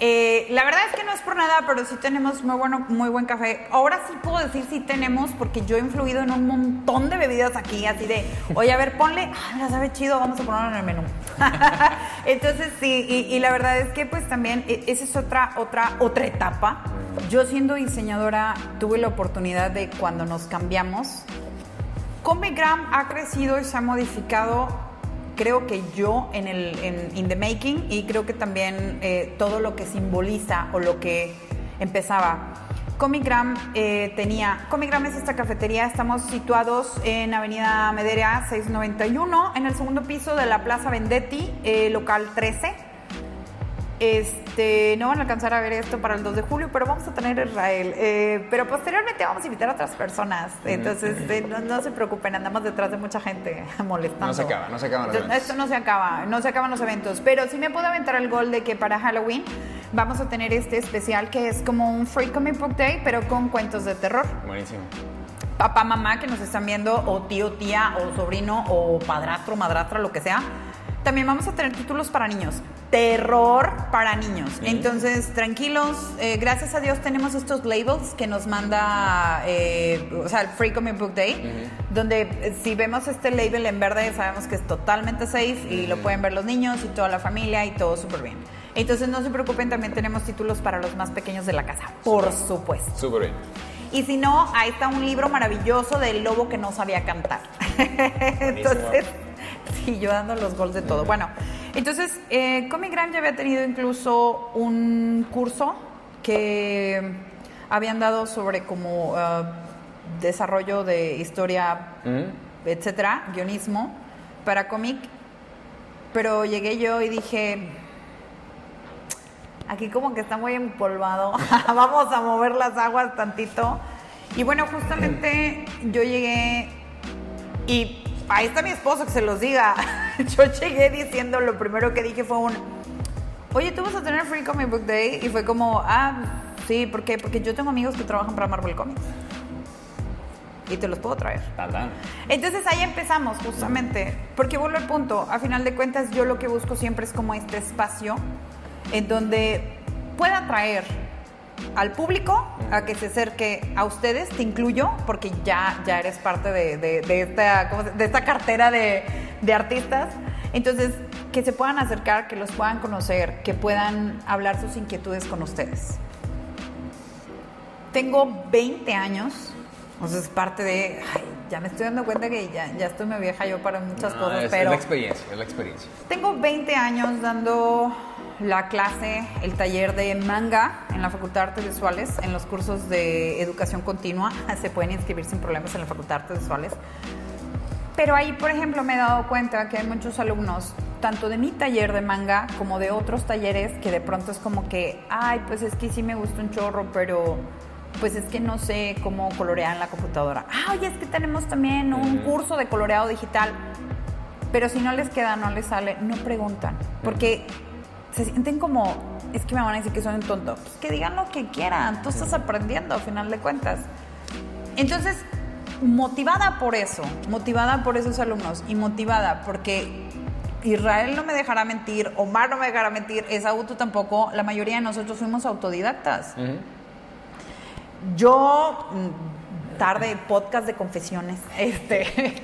Eh, la verdad es que no es por nada, pero sí tenemos muy, bueno, muy buen café. Ahora sí puedo decir sí tenemos, porque yo he influido en un montón de bebidas aquí, así de, oye, a ver, ponle, ah, mira, sabe chido, vamos a ponerlo en el menú. Entonces sí, y, y la verdad es que pues también e- esa es otra, otra, otra etapa. Yo siendo diseñadora tuve la oportunidad de cuando nos cambiamos, Comigram ha crecido y se ha modificado, creo que yo, en el In the Making y creo que también eh, todo lo que simboliza o lo que empezaba. Comigram eh, tenía, Comigram es esta cafetería, estamos situados en Avenida Medera 691, en el segundo piso de la Plaza Vendetti, eh, local 13. Este, no van a alcanzar a ver esto para el 2 de julio, pero vamos a tener Israel. Eh, pero posteriormente vamos a invitar a otras personas. Entonces, eh, no, se preocupen, andamos detrás de mucha gente molestando. No se acaba, no se acaban los eventos. Esto no se acaba, no se acaban los eventos. Pero sí me puedo aventar el gol de que para Halloween vamos a tener este especial que es como un Free Comic Book Day, pero con cuentos de terror. Buenísimo papá, mamá que nos están viendo, o tío, tía, o sobrino, o padrastro, madrastra, lo que sea, también vamos a tener títulos para niños. Terror para niños. Entonces, tranquilos. Eh, gracias a Dios tenemos estos labels que nos manda, eh, o sea, el Free Comic Book Day, donde eh, si vemos este label en verde sabemos que es totalmente safe y lo pueden ver los niños y toda la familia y todo súper bien. Entonces, no se preocupen, también tenemos títulos para los más pequeños de la casa, por supuesto. Súper bien. Y si no, ahí está un libro maravilloso del lobo que no sabía cantar. Entonces y yo dando los gols de todo. Bueno, entonces, eh, Comic Gram ya había tenido incluso un curso que habían dado sobre como uh, desarrollo de historia, etcétera, guionismo para cómic. Pero llegué yo y dije, aquí como que está muy empolvado, vamos a mover las aguas tantito. Y bueno, justamente yo llegué y ahí está mi esposo, que se los diga. Yo llegué diciendo, lo primero que dije fue un, oye, tú vas a tener Free Comic Book Day. Y fue como, ah, sí, ¿por qué? Porque yo tengo amigos que trabajan para Marvel Comics. Y te los puedo traer. Entonces ahí empezamos, justamente. Porque vuelvo al punto. A final de cuentas, yo lo que busco siempre es como este espacio en donde pueda traer al público a que se acerque a ustedes, te incluyo, porque ya, ya eres parte de, de, esta, de esta cartera de, de artistas. Entonces, que se puedan acercar, que los puedan conocer, que puedan hablar sus inquietudes con ustedes. Tengo 20 años, o sea, es parte de... ya me estoy dando cuenta que ya, ya estoy muy vieja yo para muchas cosas, pero... Es la experiencia, es la experiencia. Tengo 20 años dando la clase, el taller de manga en la Facultad de Artes Visuales, en los cursos de educación continua. Se pueden inscribir sin problemas en la Facultad de Artes Visuales. Pero ahí, por ejemplo, me he dado cuenta que hay muchos alumnos, tanto de mi taller de manga como de otros talleres, que de pronto es como que, ay, pues es que sí me gusta un chorro, pero pues es que no sé cómo colorear en la computadora. Ah, oye, es que tenemos también un curso de coloreado digital. Pero si no les queda, no les sale, no preguntan. Porque se sienten como, es que me van a decir que son un tonto. Pues que digan lo que quieran, tú estás aprendiendo a final de cuentas. Entonces, motivada por eso, motivada por esos alumnos y motivada porque Israel no me dejará mentir, Omar no me dejará mentir, Esaú tú tampoco, la mayoría de nosotros fuimos autodidactas. Yo, mm, tarde, podcast de confesiones, este...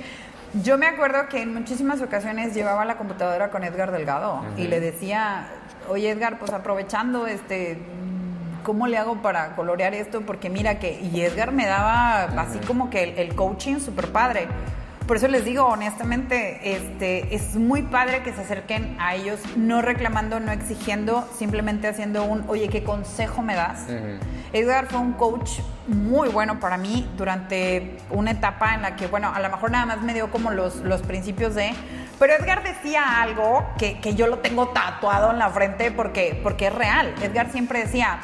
Yo me acuerdo que en muchísimas ocasiones llevaba la computadora con Edgar Delgado y le decía, oye Edgar, pues aprovechando, este, ¿cómo le hago para colorear esto? Porque mira que, y Edgar me daba así como que el, el coaching súper padre. Por eso les digo, honestamente, este, es muy padre que se acerquen a ellos, no reclamando, no exigiendo, simplemente haciendo un, oye, ¿qué consejo me das? Edgar fue un coach muy bueno para mí durante una etapa en la que, bueno, a lo mejor nada más me dio como los, los principios de... Pero Edgar decía algo que, que yo lo tengo tatuado en la frente porque, porque es real. Edgar siempre decía,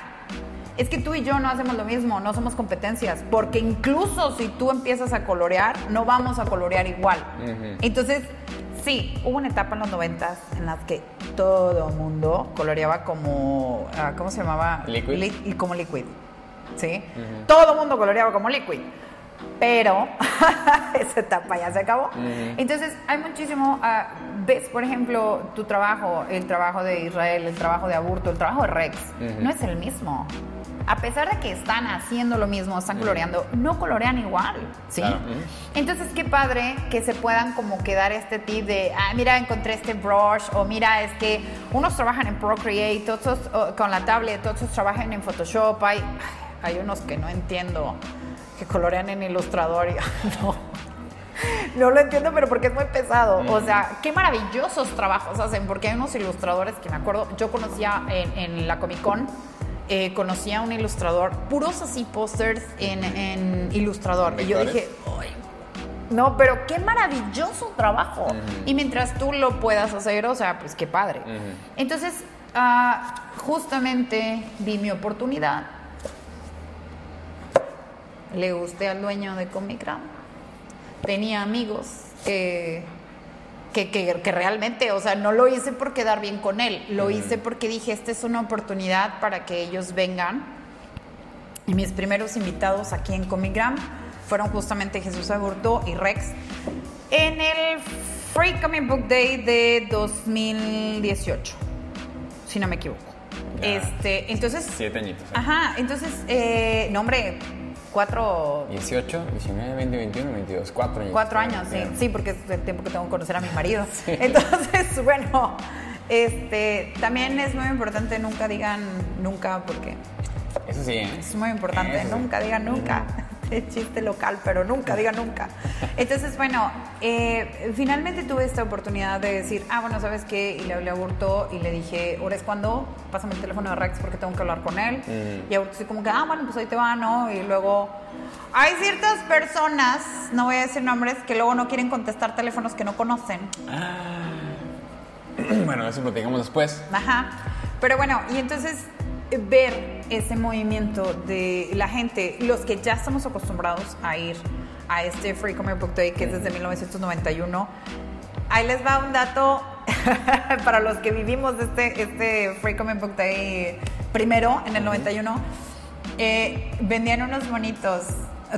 es que tú y yo no hacemos lo mismo, no somos competencias, porque incluso si tú empiezas a colorear, no vamos a colorear igual. Entonces, sí, hubo una etapa en los noventas en las que todo mundo coloreaba como, ah, ¿cómo se llamaba? Liquid. y como liquid, ¿sí? Todo el mundo coloreaba como liquid. Pero esa etapa ya se acabó. Entonces, hay muchísimo. Ah, ves, por ejemplo, tu trabajo, el trabajo de Israel, el trabajo de Aburto, el trabajo de Rex, no es el mismo a pesar de que están haciendo lo mismo, están coloreando, no colorean igual, ¿sí? Entonces, qué padre que se puedan como quedar este tip de, ah, mira, encontré este brush, o mira, es que unos trabajan en Procreate, otros con la tablet, otros trabajan en Photoshop, hay, hay unos que no entiendo, que colorean en Illustrator y, no. No lo entiendo, pero porque es muy pesado. O sea, qué maravillosos trabajos hacen, porque hay unos ilustradores que me acuerdo, yo conocía en, en la Comic Con, eh, conocí a un ilustrador, puros así pósters en, ilustrador. Y yo dije, no, pero qué maravilloso trabajo. Y mientras tú lo puedas hacer, o sea, pues qué padre. Entonces, ah, justamente vi mi oportunidad. Le gusté al dueño de Comic Tenía amigos que, que, que, realmente, o sea, no lo hice por quedar bien con él, lo hice porque dije, esta es una oportunidad para que ellos vengan. Y mis primeros invitados aquí en Comic fueron justamente Jesús Agurto y Rex en el Free Comic Book Day de 2018, si no me equivoco. este, entonces. Siete añitos. ¿eh? Ajá, entonces, eh, no, hombre, cuatro. 18, 19, 20, 21, 22, cuatro años. Cuatro años, sí, sí, porque es el tiempo que tengo que conocer a mi marido. Entonces, bueno, este, también es muy importante, nunca digan nunca, porque. Eso sí, ¿eh? Es muy importante, nunca digan nunca chiste local, pero nunca, diga nunca. Entonces, bueno, eh, finalmente tuve esta oportunidad de decir, ah, bueno, ¿sabes qué? Y le hablé a Burto y le dije, ahora es cuando, pásame el teléfono de Rex porque tengo que hablar con él. Y a Burto así como que, ah, bueno, pues ahí te va, ¿no? Y luego, hay ciertas personas, no voy a decir nombres, que luego no quieren contestar teléfonos que no conocen. Ah. Bueno, eso lo tengamos después. Ajá. Pero bueno, y entonces ver ese movimiento de la gente, los que ya estamos acostumbrados a ir a este Free Comic Book Day, que es desde 1991. Ahí les va un dato para los que vivimos este, este Free Comic Book Day primero, en el 91. Eh, vendían unos monitos,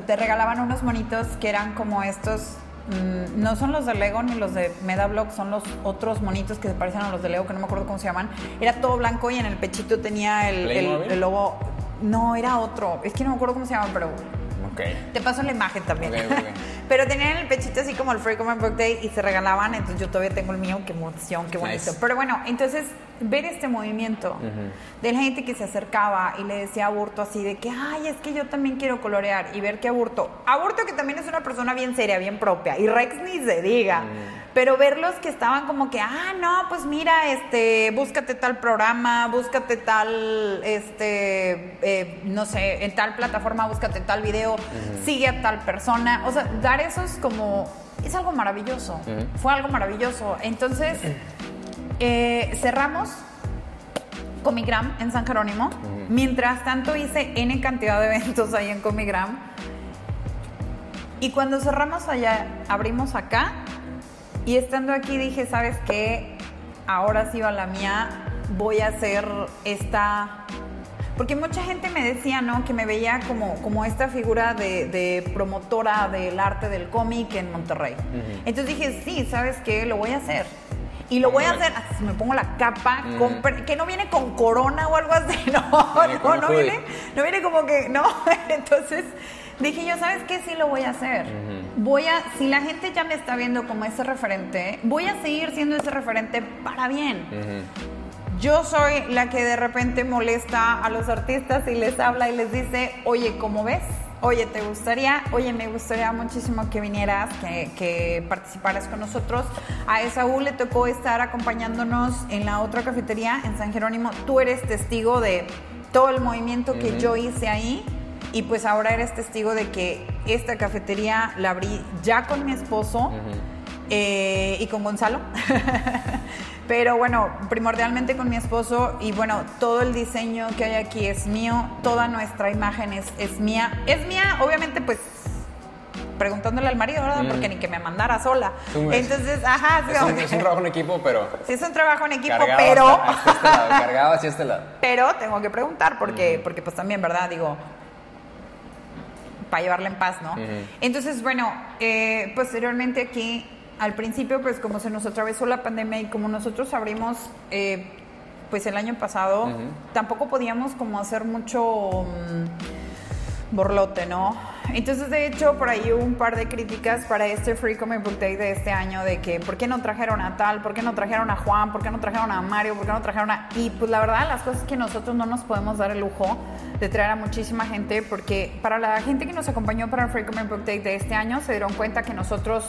te regalaban unos monitos que eran como estos Mm, no son los de Lego ni los de Medablock, son los otros monitos que se parecen a los de Lego, que no me acuerdo cómo se llaman. Era todo blanco y en el pechito tenía el, el, logo. No, era otro. Es que no me acuerdo cómo se llama, pero te paso la imagen también. Pero tenían el pechito así como el Free Comic Book Day y se regalaban, entonces yo todavía tengo el mío, qué emoción, qué bonito. Pero bueno, entonces ver este movimiento de la gente que se acercaba y le decía a Aburto así de que, ay, es que yo también quiero colorear y ver que Aburto, Aburto que también es una persona bien seria, bien propia, y Rex ni se diga pero verlos que estaban como que, ah, no, pues mira, este, búscate tal programa, búscate tal, este, eh, no sé, en tal plataforma, búscate tal video, sigue a tal persona, o sea, dar eso es como, es algo maravilloso, fue algo maravilloso. Entonces, eh, cerramos Comigram en San Jerónimo, mientras tanto hice N cantidad de eventos ahí en Comigram. Y cuando cerramos allá, abrimos acá y estando aquí dije, ¿sabes qué? Ahora sí va la mía, voy a hacer esta... Porque mucha gente me decía, ¿no? Que me veía como, como esta figura de, promotora del arte del cómic en Monterrey. Entonces dije, sí, ¿sabes qué? Lo voy a hacer. Y lo voy a hacer, me pongo la capa, que no viene con corona o algo así, no, no, no viene, no viene como que, no, entonces dije yo, ¿sabes qué? Sí lo voy a hacer. Voy a, si la gente ya me está viendo como ese referente, voy a seguir siendo ese referente para bien. Yo soy la que de repente molesta a los artistas y les habla y les dice, oye, ¿cómo ves? Oye, ¿te gustaría? Oye, me gustaría muchísimo que vinieras, que, que participaras con nosotros. A Esaú le tocó estar acompañándonos en la otra cafetería en San Jerónimo. Tú eres testigo de todo el movimiento que yo hice ahí y pues ahora eres testigo de que esta cafetería la abrí ya con mi esposo eh, y con Gonzalo. Pero bueno, primordialmente con mi esposo y bueno, todo el diseño que hay aquí es mío, toda nuestra imagen es, es mía. Es mía, obviamente, pues preguntándole al marido, ¿verdad? Porque ni que me mandara sola. Entonces, ajá. Es, un, es, un, trabajo en equipo, pero... Sí, es un trabajo en equipo, pero... este lado, cargado hacia este lado. Pero tengo que preguntar porque, porque pues también, ¿verdad? Digo, para llevarla en paz, ¿no? Entonces, bueno, eh, posteriormente aquí, al principio, pues como se nos atravesó la pandemia y como nosotros abrimos, eh, pues el año pasado, tampoco podíamos como hacer mucho... Mm, borlote, ¿no? Entonces, de hecho, por ahí hubo un par de críticas para este Free Comic Book Day de este año de que ¿por qué no trajeron a tal? ¿Por qué no trajeron a Juan? ¿Por qué no trajeron a Mario? ¿Por qué no trajeron a...? Y pues la verdad, las cosas que nosotros no nos podemos dar el lujo de traer a muchísima gente porque para la gente que nos acompañó para el Free Comic Book Day de este año se dieron cuenta que nosotros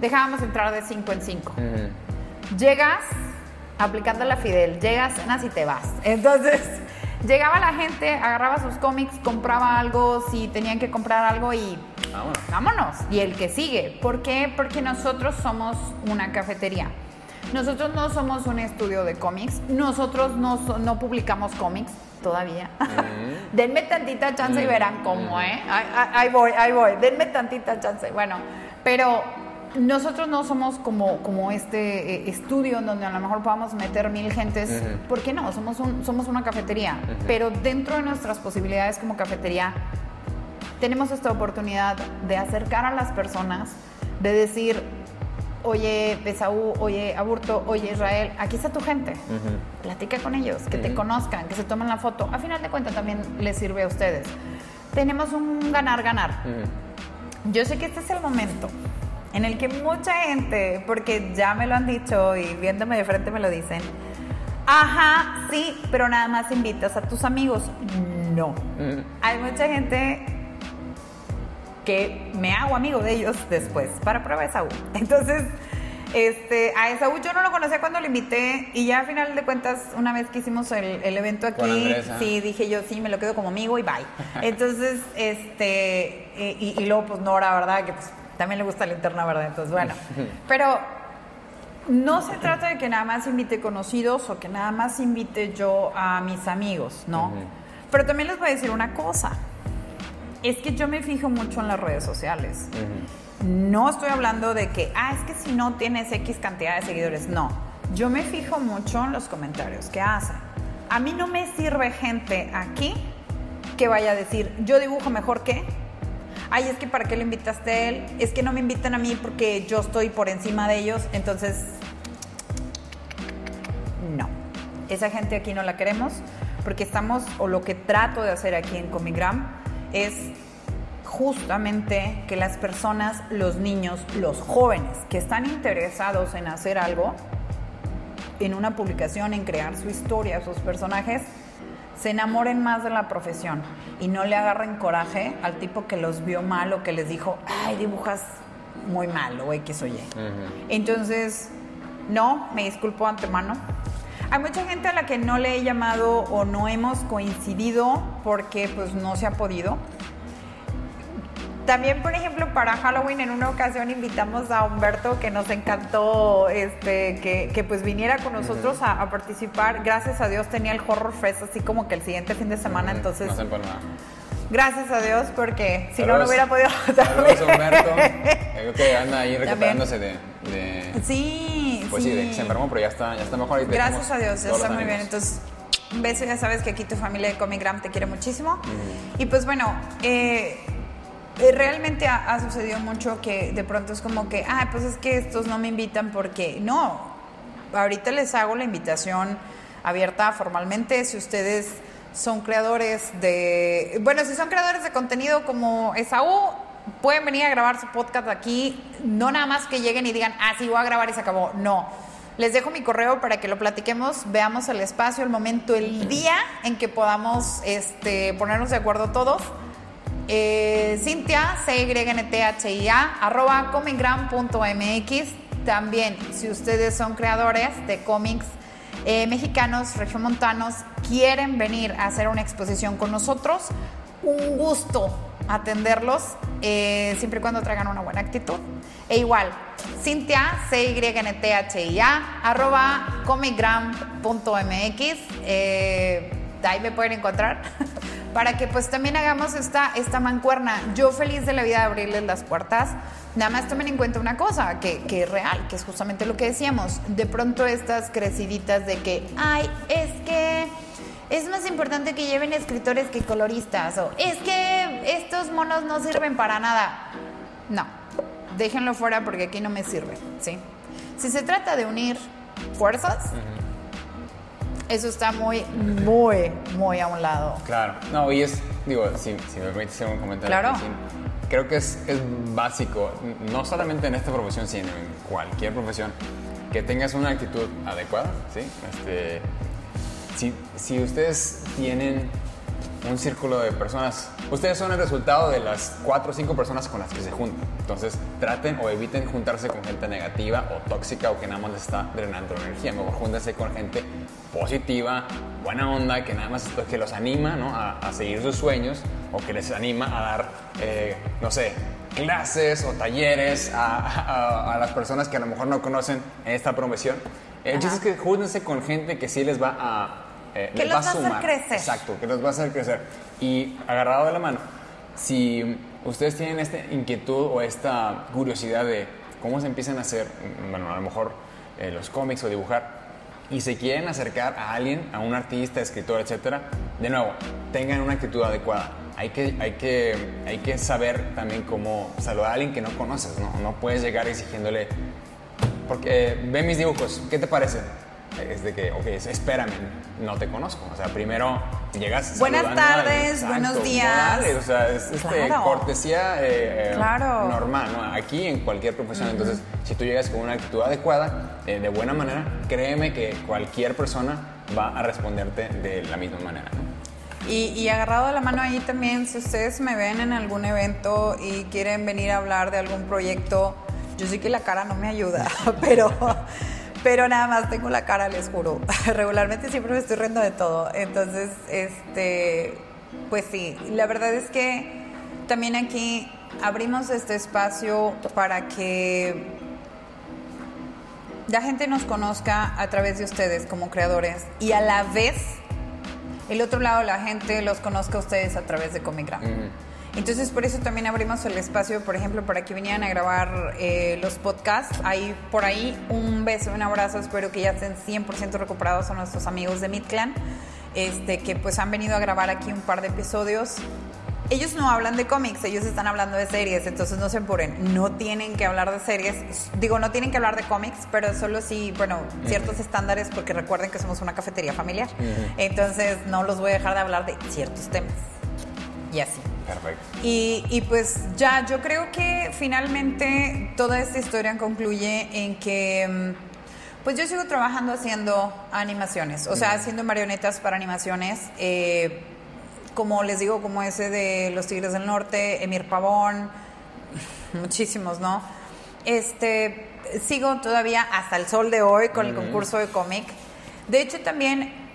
dejábamos entrar de 5 en 5. Llegas aplicando la Fidel, llegas, cenas y te vas. Entonces... Llegaba la gente, agarraba sus cómics, compraba algo, si tenían que comprar algo y vámonos. Y el que sigue. ¿Por qué? Porque nosotros somos una cafetería. Nosotros no somos un estudio de cómics, nosotros no, no publicamos cómics todavía. Denme tantita chance y verán cómo, ¿eh? Ahí, ahí- ahí voy, ahí voy. Denme tantita chance. Bueno, pero nosotros no somos como, como este eh, estudio en donde a lo mejor podamos meter mil gentes. ¿Por qué no? Somos, un, somos una cafetería. Pero dentro de nuestras posibilidades como cafetería, tenemos esta oportunidad de acercar a las personas, de decir, oye, Esaú, oye, Aburto, oye, Israel, aquí está tu gente. Platica con ellos, que te conozcan, que se tomen la foto. A final de cuentas también les sirve a ustedes. Tenemos un ganar-ganar. Yo sé que este es el momento en el que mucha gente, porque ya me lo han dicho y viéndome de frente me lo dicen, ajá, sí, pero nada más invitas a tus amigos. No. Hay mucha gente que me hago amigo de ellos después para prueba de Esaú. Entonces, este, a Esaú yo no lo conocía cuando lo invité y ya a final de cuentas, una vez que hicimos el, el evento aquí, ajá. sí, dije yo, sí, me lo quedo como amigo y bye. Entonces, este, eh, y, y luego pues Nora, ¿verdad? Que pues también le gusta la interna, ¿verdad? Entonces, bueno, pero no se trata de que nada más invite conocidos o que nada más invite yo a mis amigos, ¿no? Pero también les voy a decir una cosa. Es que yo me fijo mucho en las redes sociales. No estoy hablando de que, ah, es que si no tienes X cantidad de seguidores. No. Yo me fijo mucho en los comentarios que hacen. A mí no me sirve gente aquí que vaya a decir, yo dibujo mejor que. Ay, es que para qué le invitaste a él. Es que no me invitan a mí porque yo estoy por encima de ellos. Entonces, no. Esa gente aquí no la queremos porque estamos, o lo que trato de hacer aquí en Comigram es justamente que las personas, los niños, los jóvenes que están interesados en hacer algo, en una publicación, en crear su historia, sus personajes, se enamoren más de la profesión y no le agarren coraje al tipo que los vio mal o que les dijo, ay, dibujas muy mal o X o Y. Entonces, no, me disculpo antemano. Hay mucha gente a la que no le he llamado o no hemos coincidido porque pues no se ha podido. También, por ejemplo, para Halloween en una ocasión invitamos a Humberto que nos encantó este, que, que, pues viniera con nosotros a, a, participar. Gracias a Dios tenía el Horror Fest así como que el siguiente fin de semana, entonces... No se. Gracias a Dios porque si Saludos. no, no hubiera podido... Saludos, Humberto. Creo que anda ahí recuperándose de, de... Sí, Pues sí. sí, de que se enfermó, pero ya está, ya está mejor. Gracias a Dios, ya está muy bien. Entonces, un beso, ya sabes que aquí tu familia de Comic Gram te quiere muchísimo. Y pues bueno, eh, realmente ha, ha sucedido mucho que de pronto es como que, ah, pues es que estos no me invitan porque no. Ahorita les hago la invitación abierta formalmente si ustedes son creadores de, bueno, si son creadores de contenido como Esaú, pueden venir a grabar su podcast aquí, no nada más que lleguen y digan, ah, sí, voy a grabar y se acabó, no. Les dejo mi correo para que lo platiquemos, veamos el espacio, el momento, el día en que podamos este, ponernos de acuerdo todos. Eh, Cintia, C-Y-N-T-H-I-A, arroba comicgram.mx. También, si ustedes son creadores de cómics eh, mexicanos, regiomontanos, quieren venir a hacer una exposición con nosotros, un gusto atenderlos, eh, siempre y cuando traigan una buena actitud. E igual, Cintia, C-Y-N-T-H-I-A, arroba. Eh, ahí me pueden encontrar. para que pues también hagamos esta, esta mancuerna. Yo feliz de la vida de abrirles las puertas. Nada más tomen en cuenta una cosa, que, que es real, que es justamente lo que decíamos. De pronto estas creciditas de que, ay, es que es más importante que lleven escritores que coloristas, o es que estos monos no sirven para nada. No, déjenlo fuera porque aquí no me sirve, ¿sí? Si se trata de unir fuerzas, eso está muy, muy, muy a un lado. Claro, no, y es, digo, si, si me permites hacer un comentario. Claro. aquí, creo que es, es básico, no solamente en esta profesión, sino en cualquier profesión, que tengas una actitud adecuada, ¿sí? Este, si, si ustedes tienen un círculo de personas, ustedes son el resultado de las cuatro o cinco personas con las que se juntan. Entonces, traten o eviten juntarse con gente negativa o tóxica o que nada más les está drenando energía. Mejor júntense con gente positiva, buena onda, que nada más que los anima ¿no? a, a seguir sus sueños o que les anima a dar, eh, no sé, clases o talleres a, las personas que a lo mejor no conocen esta profesión. El chiste es que júntense con gente que sí les va a, eh, que les va a sumar. hacer crecer. Exacto, que los va a hacer crecer. Y agarrado de la mano, si ustedes tienen esta inquietud o esta curiosidad de cómo se empiezan a hacer, bueno, a lo mejor eh, los cómics o dibujar, y se quieren acercar a alguien, a un artista, escritor, etcétera, de nuevo, tengan una actitud adecuada. Hay que, hay que, hay que saber también cómo saludar a alguien que no conoces, ¿no? No puedes llegar exigiéndole, porque eh, ve mis dibujos, ¿qué te parece? Es de que, ok, espérame, no te conozco. O sea, primero llegas. Buenas tardes, buenos días. o sea, es este, cortesía eh, normal, ¿no? Aquí en cualquier profesión. Entonces, si tú llegas con una actitud adecuada, eh, de buena manera, créeme que cualquier persona va a responderte de la misma manera, ¿no? Y, y, agarrado de la mano ahí también, si ustedes me ven en algún evento y quieren venir a hablar de algún proyecto, yo sé que la cara no me ayuda, pero pero nada más tengo la cara, les juro. Regularmente siempre me estoy riendo de todo. Entonces, este, pues sí, la verdad es que también aquí abrimos este espacio para que la gente nos conozca a través de ustedes como creadores y a la vez el otro lado la gente los conozca a ustedes a través de Comic entonces por eso también abrimos el espacio, por ejemplo, para que vinieran a grabar eh, los podcasts. Ahí por ahí un beso, un abrazo, espero que ya estén 100% recuperados a nuestros amigos de Midclan, este, que pues han venido a grabar aquí un par de episodios. Ellos no hablan de cómics, ellos están hablando de series, entonces no se apuren, no tienen que hablar de series, digo, no tienen que hablar de cómics, pero solo si, bueno, ciertos estándares, porque recuerden que somos una cafetería familiar, entonces no los voy a dejar de hablar de ciertos temas. Y así. Perfecto. Y, pues ya, yo creo que finalmente toda esta historia concluye en que mm, pues yo sigo trabajando haciendo animaciones, o sea, haciendo marionetas para animaciones. Eh, como les digo, como ese de Los Tigres del Norte, Emir Pavón, muchísimos, ¿no? Este, sigo todavía hasta el sol de hoy con el concurso de cómic. De hecho, también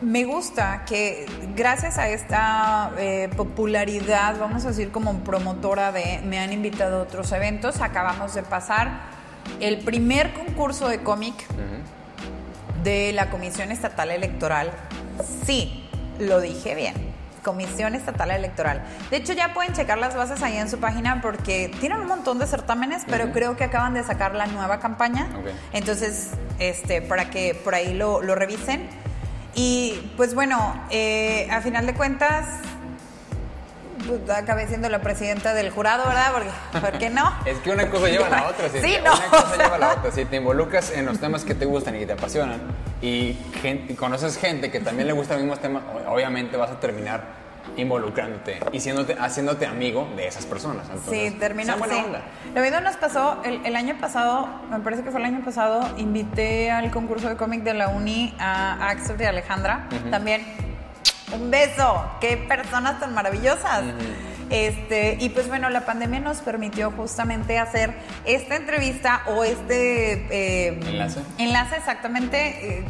me gusta que gracias a esta eh, popularidad, vamos a decir como promotora de, me han invitado a otros eventos, acabamos de pasar el primer concurso de cómic de la Comisión Estatal Electoral. Sí, lo dije bien. Comisión Estatal Electoral. De hecho, ya pueden checar las bases ahí en su página porque tienen un montón de certámenes, pero creo que acaban de sacar la nueva campaña. Entonces, este, para que por ahí lo, lo revisen. Y pues bueno, eh, a final de cuentas, pues, acabé siendo la presidenta del jurado, ¿verdad? Porque, ¿Por qué no? es que una cosa lleva a la otra. Sí, no. Una cosa lleva a la otra. Si te involucras en los temas que te gustan y que te apasionan y, gente, y conoces gente que también le gustan los mismos temas, obviamente vas a terminar involucrándote y siéndote, haciéndote amigo de esas personas. sí, terminó. Sí. Lo mismo nos pasó el, año pasado, me parece que fue el año pasado, invité al concurso de cómic de la uni a Axel y Alejandra. También un beso, qué personas tan maravillosas. Este, y pues bueno, la pandemia nos permitió justamente hacer esta entrevista o este eh, enlace. Enlace exactamente. Eh,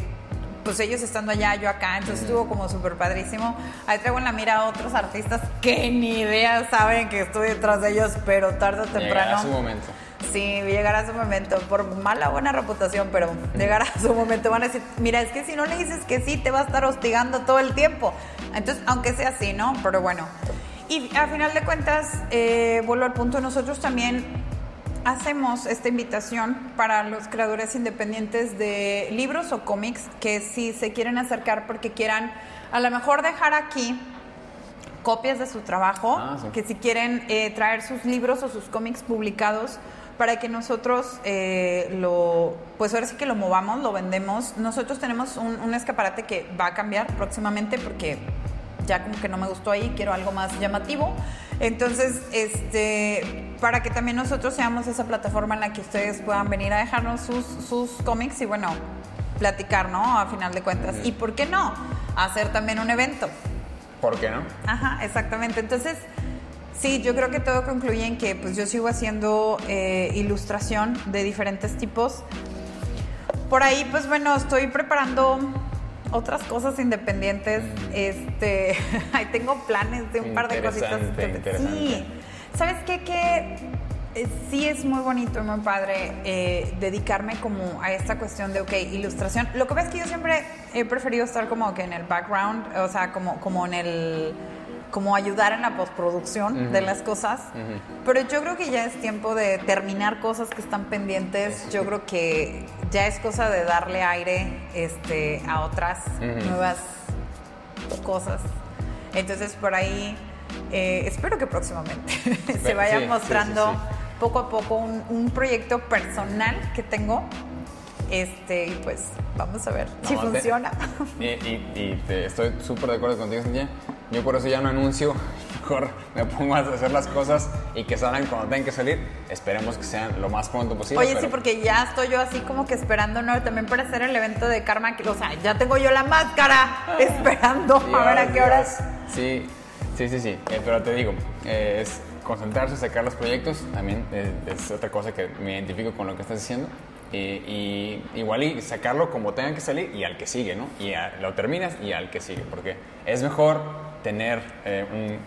pues ellos estando allá, yo acá, entonces estuvo como súper padrísimo. Ahí traigo en la mira a otros artistas que ni idea saben que estoy detrás de ellos, pero tarde o temprano. Llegará su momento. Sí, llegará su momento, por mala o buena reputación, pero llegará su momento. Van a decir, mira, es que si no le dices que sí, te va a estar hostigando todo el tiempo. Entonces, aunque sea así, ¿no? Pero bueno. Y a final de cuentas, eh, vuelvo al punto, nosotros también hacemos esta invitación para los creadores independientes de libros o cómics que si se quieren acercar porque quieran a lo mejor dejar aquí copias de su trabajo, ah, que si quieren eh, traer sus libros o sus cómics publicados para que nosotros eh, lo, pues ahora sí que lo movamos, lo vendemos. Nosotros tenemos un, un escaparate que va a cambiar próximamente porque ya como que no me gustó ahí, quiero algo más llamativo. Entonces, este, para que también nosotros seamos esa plataforma en la que ustedes puedan venir a dejarnos sus, sus cómics y bueno, platicar, ¿no? A final de cuentas. ¿Y por qué no? Hacer también un evento. ¿Por qué no? Ajá, exactamente. Entonces, sí, yo creo que todo concluye en que pues yo sigo haciendo eh, ilustración de diferentes tipos. Por ahí, pues bueno, estoy preparando otras cosas independientes. Este, ahí tengo planes de un par de cositas. Sí, ¿Sabes qué? Que eh, sí es muy bonito y muy padre eh, dedicarme como a esta cuestión de, ok, ilustración. Lo que pasa es que yo siempre he preferido estar como que en el background, o sea, como, como en el como ayudar en la postproducción de las cosas. Pero yo creo que ya es tiempo de terminar cosas que están pendientes. Yo creo que ya es cosa de darle aire este, a otras nuevas cosas. Entonces por ahí eh, espero que próximamente se vaya mostrando poco a poco un, proyecto personal que tengo. Este, y pues vamos a ver si funciona. y, estoy súper de acuerdo contigo, Cintia. Yo por eso ya no anuncio, mejor me pongo a hacer las cosas y que salgan cuando tengan que salir. Esperemos que sean lo más pronto posible. Oye, sí, porque ya estoy yo así como que esperando, ¿no? También para hacer el evento de Karma, o sea, ya tengo yo la máscara esperando a ver a qué horas. Sí, sí, sí, sí. Eh, pero te digo, eh, es concentrarse, sacar los proyectos, también eh, es otra cosa que me identifico con lo que estás diciendo. Y, igual y sacarlo como tenga que salir y al que sigue, ¿no? Y lo terminas y al que sigue, porque es mejor tener un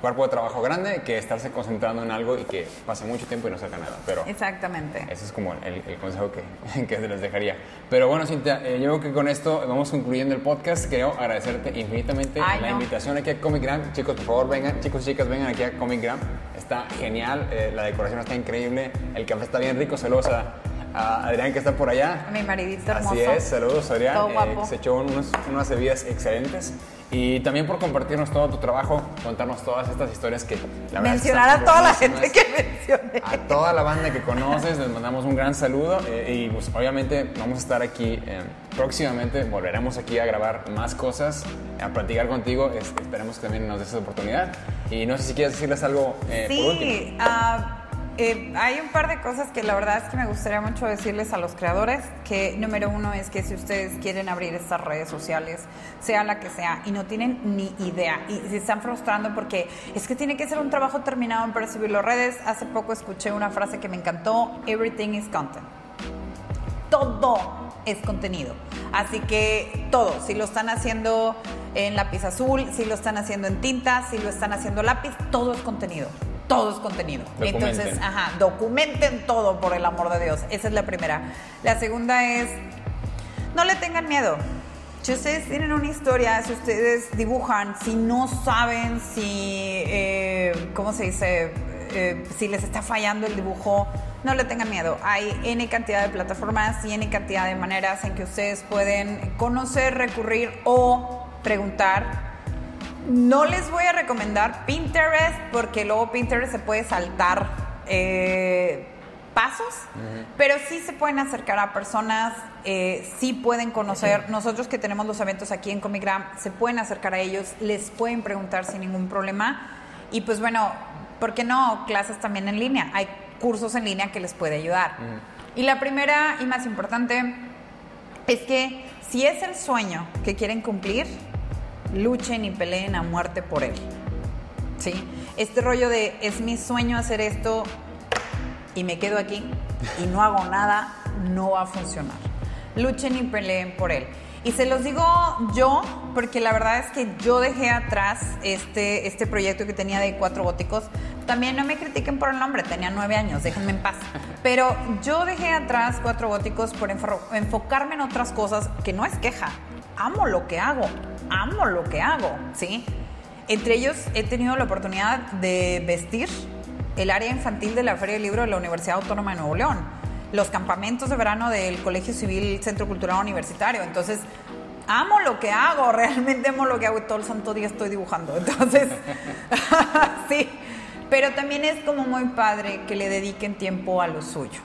cuerpo de trabajo grande que estarse concentrando en algo y que pase mucho tiempo y no salga nada. Pero Exactamente. Ese es como el, consejo que, que les dejaría. Pero bueno, Cintia, eh, yo creo que con esto vamos concluyendo el podcast. Quiero agradecerte infinitamente la invitación aquí a Comic Gram. Chicos, por favor, vengan, chicos y chicas, vengan aquí a Comic Gram. Está genial, eh, la decoración está increíble, el café está bien rico, saludos a a Adrián que está por allá. Mi maridito hermoso. Así es, saludos Adrián. Eh, se echó unas bebidas excelentes. Y también por compartirnos todo tu trabajo, contarnos todas estas historias que la Mencionar a toda la gente que mencioné. A toda la banda que conoces, les mandamos un gran saludo. Eh, y pues obviamente vamos a estar aquí eh, próximamente, volveremos aquí a grabar más cosas, a platicar contigo. esperemos que también nos des esa oportunidad. Y no sé si quieres decirles algo sí, por último. Uh, eh, hay un par de cosas que la verdad es que me gustaría mucho decirles a los creadores, que número uno es que si ustedes quieren abrir estas redes sociales, sea la que sea, y no tienen ni idea, y se están frustrando porque es que tiene que ser un trabajo terminado en percibir las redes, hace poco escuché una frase que me encantó, everything is content. Todo es contenido. Así que todo, si lo están haciendo en lápiz azul, si lo están haciendo en tinta, si lo están haciendo lápiz, todo es contenido todo es contenido. Entonces, ajá, documenten todo por el amor de Dios. Esa es la primera. La segunda es, no le tengan miedo. Si ustedes tienen una historia, si ustedes dibujan, si no saben si, eh, ¿cómo se dice? Eh, si les está fallando el dibujo, no le tengan miedo. Hay N cantidad de plataformas y N cantidad de maneras en que ustedes pueden conocer, recurrir o preguntar no les voy a recomendar Pinterest porque luego Pinterest se puede saltar eh, pasos, pero sí se pueden acercar a personas, eh, sí pueden conocer. Nosotros que tenemos los eventos aquí en Comigram, se pueden acercar a ellos, les pueden preguntar sin ningún problema. Y pues bueno, ¿por qué no? Clases también en línea. Hay cursos en línea que les puede ayudar. Y la primera y más importante es que si es el sueño que quieren cumplir, luchen y peleen a muerte por él. ¿Sí? Este rollo de es mi sueño hacer esto y me quedo aquí y no hago nada, no va a funcionar. Luchen y peleen por él. Y se los digo yo, porque la verdad es que yo dejé atrás este, este proyecto que tenía de cuatro góticos. También no me critiquen por el nombre, tenía nueve años, déjenme en paz. Pero yo dejé atrás cuatro góticos por enfocarme en otras cosas que no es queja. Amo lo que hago, amo lo que hago, ¿sí? Entre ellos he tenido la oportunidad de vestir el área infantil de la Feria del Libro de la Universidad Autónoma de Nuevo León, los campamentos de verano del Colegio Civil Centro Cultural Universitario. Entonces, amo lo que hago, realmente amo lo que hago y todo el santo día estoy dibujando. Entonces, sí, pero también es como muy padre que le dediquen tiempo a lo suyo.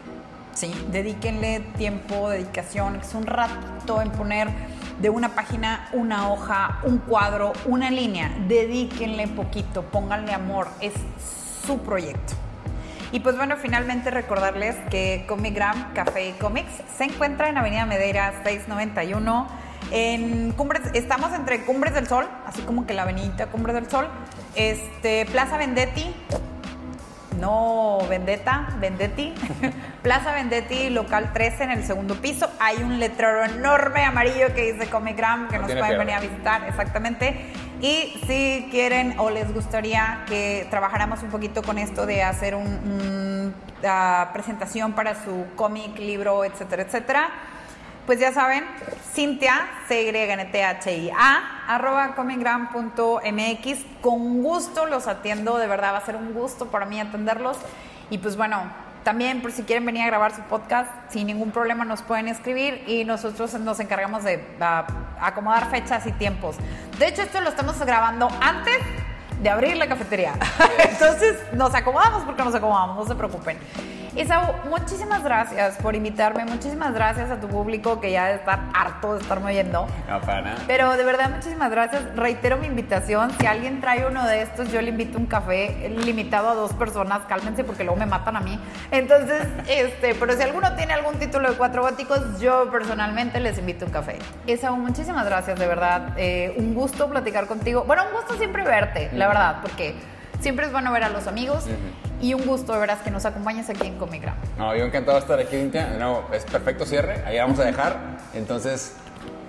Sí, dedíquenle tiempo, dedicación, es un rato en poner de una página, una hoja, un cuadro, una línea. Dedíquenle poquito, pónganle amor, es su proyecto. Y pues bueno, finalmente recordarles que Comigram Café y Comics se encuentra en Avenida Medeiros 691. En Cumbres, estamos entre Cumbres del Sol, así como que la avenida Cumbres del Sol, este, Plaza Vendetti, no Vendetta, Vendetti, Plaza Vendetti, local 13 en el segundo piso. Hay un letrero enorme amarillo que dice Comic Gram que nos pueden venir a visitar, exactamente. Y si quieren o les gustaría que trabajáramos un poquito con esto de hacer una presentación para su cómic, libro, etcétera, etcétera, pues ya saben, Cintia, c y n t h i a arroba comicgram.mx. Con gusto los atiendo, de verdad va a ser un gusto para mí atenderlos. Y pues bueno, también por si quieren venir a grabar su podcast, sin ningún problema nos pueden escribir y nosotros nos encargamos de acomodar fechas y tiempos. De hecho, esto lo estamos grabando antes de abrir la cafetería. Entonces nos acomodamos porque nos acomodamos, no se preocupen. Isau, muchísimas gracias por invitarme, muchísimas gracias a tu público que ya debe estar harto de estarme oyendo. No, para nada. Pero de verdad, muchísimas gracias. Reitero mi invitación. Si alguien trae uno de estos, yo le invito un café limitado a dos personas. Cálmense porque luego me matan a mí. Entonces, este, pero si alguno tiene algún título de cuatro góticos, yo personalmente les invito un café. Isau, muchísimas gracias, de verdad. Eh, un gusto platicar contigo. Bueno, un gusto siempre verte, la verdad, porque siempre es bueno ver a los amigos y un gusto de veras que nos acompañes aquí en Comigram. No, yo encantado de estar aquí, Cintia. No, es perfecto cierre, ahí vamos a dejar. Entonces,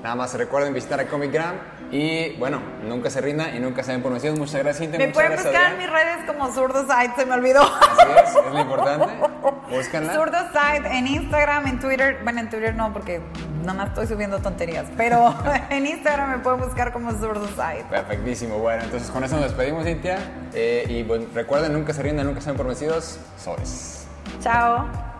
nada más recuerden visitar a Comigram y bueno, nunca se rinda y nunca se den por vencidos. Muchas gracias, Cintia. Me pueden buscar en mis redes como Side, se me olvidó. Así es, es lo importante. Búscanla. Side en Instagram, en Twitter. Bueno, en Twitter no, porque nada más estoy subiendo tonterías. Pero en Instagram me pueden buscar como Side. Perfectísimo. Bueno, entonces con eso nos despedimos, Cintia. Eh, y bueno, recuerden, nunca se rindan, nunca se den por vencidos. Sobres. Chao.